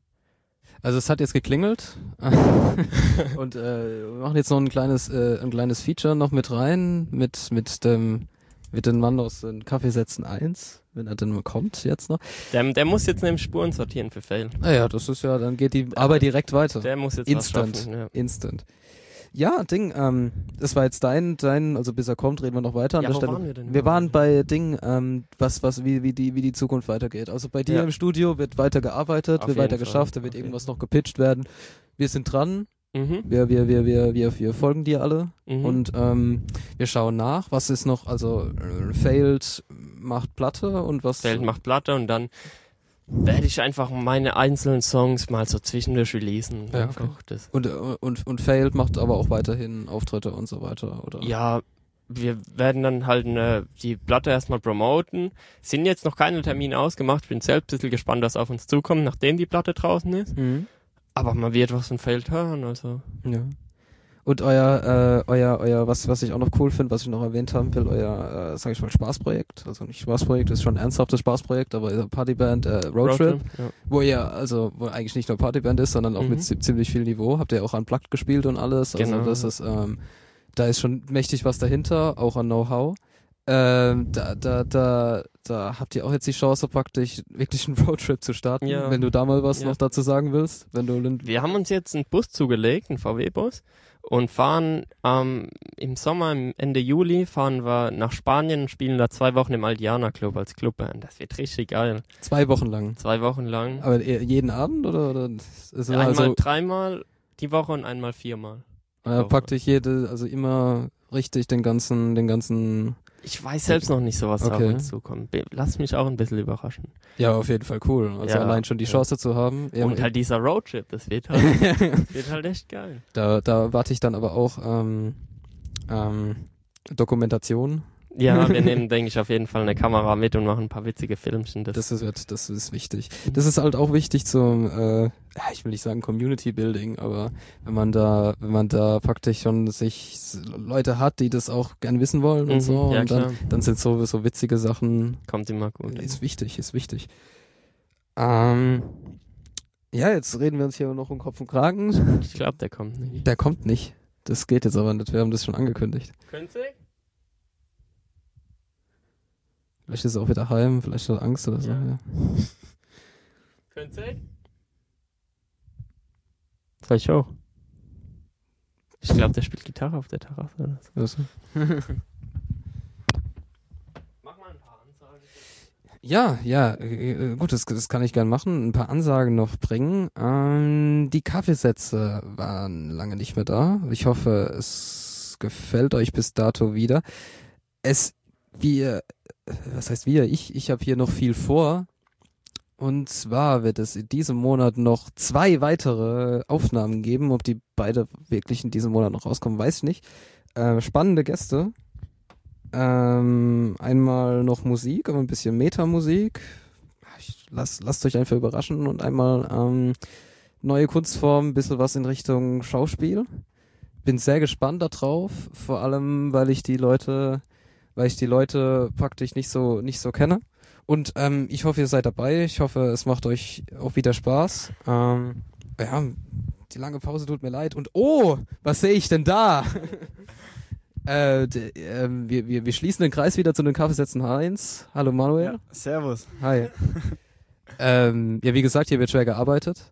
Also es hat jetzt geklingelt und äh, wir machen jetzt noch ein kleines, äh, ein kleines Feature noch mit rein mit mit dem mit dem Mann aus den Kaffeesätzen 1, wenn er denn mal kommt jetzt noch. Der, der muss jetzt nämlich Spuren sortieren für Fail. Naja, das ist ja, dann geht die Arbeit direkt weiter. Der muss jetzt Instant. was schaffen. Ja. Instant. Ja, Ding, ähm, das war jetzt dein, dein, also bis er kommt, reden wir noch weiter an Ja, der wo Stelle. waren wir denn? Wir waren bei Ding, ähm, was, was, wie, wie die, wie die Zukunft weitergeht. Also bei dir Ja. im Studio wird weiter gearbeitet, Auf wird weiter Fall, geschafft, da wird auf irgendwas noch gepitcht werden. Wir sind dran, Mhm. wir, wir, wir, wir, wir, wir folgen dir alle Mhm. und ähm, wir schauen nach, was ist noch, also äh, Failed macht Platte und was Feld macht Platte und dann werde ich einfach meine einzelnen Songs mal so zwischendurch releasen. Ja, einfach. okay. Das, und, äh, und, und Failed macht aber auch weiterhin Auftritte und so weiter, oder? ja, wir werden dann halt eine, die Platte erstmal promoten. Sind jetzt noch keine Termine ausgemacht. Bin selbst ein bisschen gespannt, was auf uns zukommt, nachdem die Platte draußen ist. Mhm. Aber man wird was von Feld hören, also. Ja. Und euer, äh, euer, euer, was, was ich auch noch cool finde, was ich noch erwähnt haben will, euer, äh, sag ich mal, Spaßprojekt. Also nicht Spaßprojekt, ist schon ein ernsthaftes Spaßprojekt, aber ihr Partyband äh, Roadtrip, Ja. wo ihr, also, wo eigentlich nicht nur Partyband ist, sondern auch Mhm. mit zi- ziemlich viel Niveau. Habt ihr auch unplugged gespielt und alles. Also Genau. das ist, ähm, da ist schon mächtig was dahinter, auch an Know-how. Ähm, da, da, da, da habt ihr auch jetzt die Chance, praktisch wirklich einen Roadtrip zu starten, Ja. wenn du da mal was Ja. noch dazu sagen willst. Wenn du Wir haben uns jetzt einen Bus zugelegt, einen VW-Bus, und fahren ähm, im Sommer, im Ende Juli, fahren wir nach Spanien und spielen da zwei Wochen im Aldiana Club als Clubband. Das wird richtig geil. zwei Wochen lang. Zwei Wochen lang. Aber eher jeden Abend oder, oder ist einmal so, dreimal die Woche und einmal viermal. äh, praktisch jede, also immer richtig den ganzen, den ganzen, Ich weiß selbst noch nicht so, was da auf Okay. uns zukommt. Lass mich auch ein bisschen überraschen. ja, auf jeden Fall cool. Also Ja, allein schon die ja. Chance zu haben. Und halt dieser Roadtrip, das wird halt, das wird halt echt geil. da, da warte ich dann aber auch, ähm, ähm, Dokumentation. Ja, wir nehmen, denke ich, auf jeden Fall eine Kamera mit und machen ein paar witzige Filmchen. Das, Das ist, wird- das ist wichtig. Das ist halt auch wichtig zum, äh, ich will nicht sagen Community Building, aber wenn man da, wenn man da praktisch schon sich Leute hat, die das auch gern wissen wollen Mhm, und so, ja, und dann, dann sind so, so witzige Sachen kommt immer gut. Ist wichtig, ist wichtig. Ähm, ja, jetzt reden wir uns hier noch um Kopf und Kragen. Ich glaube, der kommt nicht. Der kommt nicht. Das geht jetzt aber nicht. Wir haben das schon angekündigt. Können Sie? Vielleicht ist er auch wieder heim, vielleicht hat er Angst oder so. Ja. Ja. Sie? Soll ich auch? Ich glaube, der spielt Gitarre auf der Terrasse oder so. Also. Mach mal ein paar Ansagen. Ja, ja, äh, äh, gut, das, das kann ich gern machen. Ein paar Ansagen noch bringen. Ähm, die Kaffeesätze waren lange nicht mehr da. Ich hoffe, es gefällt euch bis dato wieder. Es, wir, was heißt wir? Ich, ich habe hier noch viel vor. Und zwar wird es in diesem Monat noch zwei weitere Aufnahmen geben. Ob die beide wirklich in diesem Monat noch rauskommen, weiß ich nicht. Äh, spannende Gäste. Ähm, einmal noch Musik, aber ein bisschen Metamusik. Ich, lasst, lasst euch einfach überraschen und einmal ähm, neue Kunstform, ein bisschen was in Richtung Schauspiel. Bin sehr gespannt darauf, vor allem, weil ich die Leute, weil ich die Leute praktisch nicht so, nicht so kenne. Und ähm, ich hoffe, ihr seid dabei. Ich hoffe, es macht euch auch wieder Spaß. Ähm, ja, die lange Pause tut mir leid. Und oh, was sehe ich denn da? äh, ähm, wir, wir, wir schließen den Kreis wieder zu den Kaffeesätzen Heinz. Hallo Manuel. Ja, servus. Hi. ähm, ja, wie gesagt, hier wird schwer gearbeitet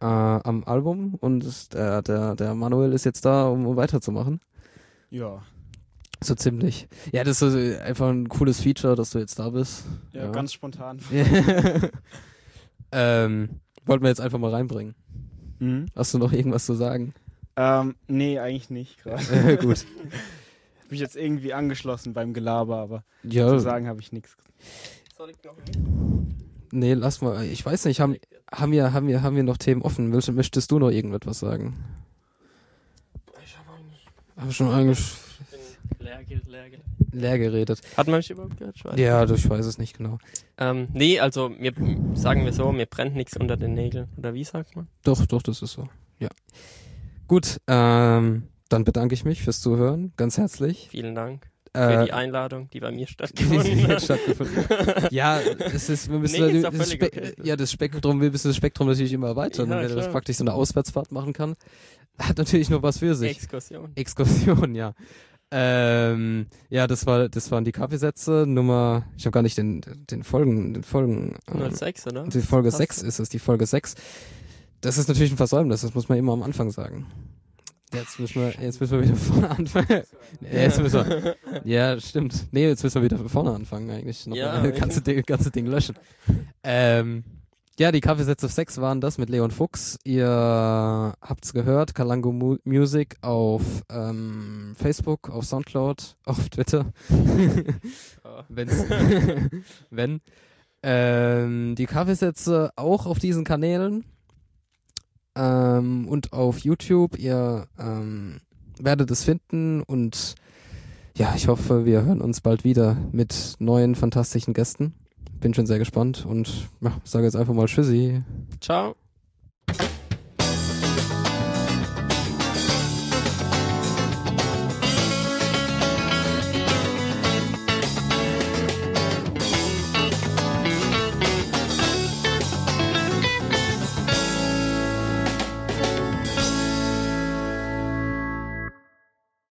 äh, am Album und der, der, der Manuel ist jetzt da, um, um weiterzumachen. Ja. So ziemlich. Ja, das ist äh, einfach ein cooles Feature, dass du jetzt da bist. ja, Ja. ganz spontan. ähm, wollten wir jetzt einfach mal reinbringen. Mhm. Hast du noch irgendwas zu sagen? Ähm, nee, eigentlich nicht gerade. Äh, gut. Hab mich jetzt irgendwie angeschlossen beim Gelaber, aber Ja, zu sagen habe ich nichts. Soll ich noch nee, lass mal. Ich weiß nicht, haben, haben, wir, haben, wir, haben wir noch Themen offen? Möchtest du noch irgendetwas sagen? Ich habe eigentlich Hab schon eigentlich leer, leer, leer geredet. Hat man mich überhaupt gehört? Schweiz? Ja, du, ich weiß es nicht genau. Ähm, nee, also mir sagen wir so, mir brennt nichts unter den Nägeln. Oder wie sagt man? Doch, doch, das ist so. Ja. Gut, ähm, dann bedanke ich mich fürs Zuhören, ganz herzlich. Vielen Dank für Äh, die Einladung, die bei mir stattgefunden hat. stattgefunden. ja, es ist, wir müssen Nee, ist das, Spe okay. ja, das Spektrum, wir müssen das Spektrum natürlich immer erweitern, Ja, wenn das klar. praktisch so eine Auswärtsfahrt machen kann. Hat natürlich noch was für sich. Exkursion. Exkursion, ja. Ähm, ja, das war, das waren die Kaffeesätze. Nummer, ich habe gar nicht den, den Folgen, den Folgen. ähm, 06, oder? Die Folge Passt. 6 ist es, die Folge 6. Das ist natürlich ein Versäumnis, das muss man immer am Anfang sagen. Jetzt müssen wir, jetzt müssen wir wieder vorne anfangen. Ja, jetzt müssen wir, ja, stimmt. Nee, jetzt müssen wir wieder von vorne anfangen eigentlich. Noch Ja, ganze Ding, ganze Ding löschen. Ähm, ja, die Kaffeesätze auf 6 waren das mit Leon Fuchs. Ihr habt's gehört, Kalango Mu Music auf ähm, Facebook, auf Soundcloud, auf Twitter. Wenn's, wenn. Ähm, die Kaffeesätze auch auf diesen Kanälen ähm, und auf YouTube. Ihr ähm, werdet es finden und ja, ich hoffe, wir hören uns bald wieder mit neuen fantastischen Gästen bin schon sehr gespannt und ja, sage jetzt einfach mal Tschüssi. Ciao.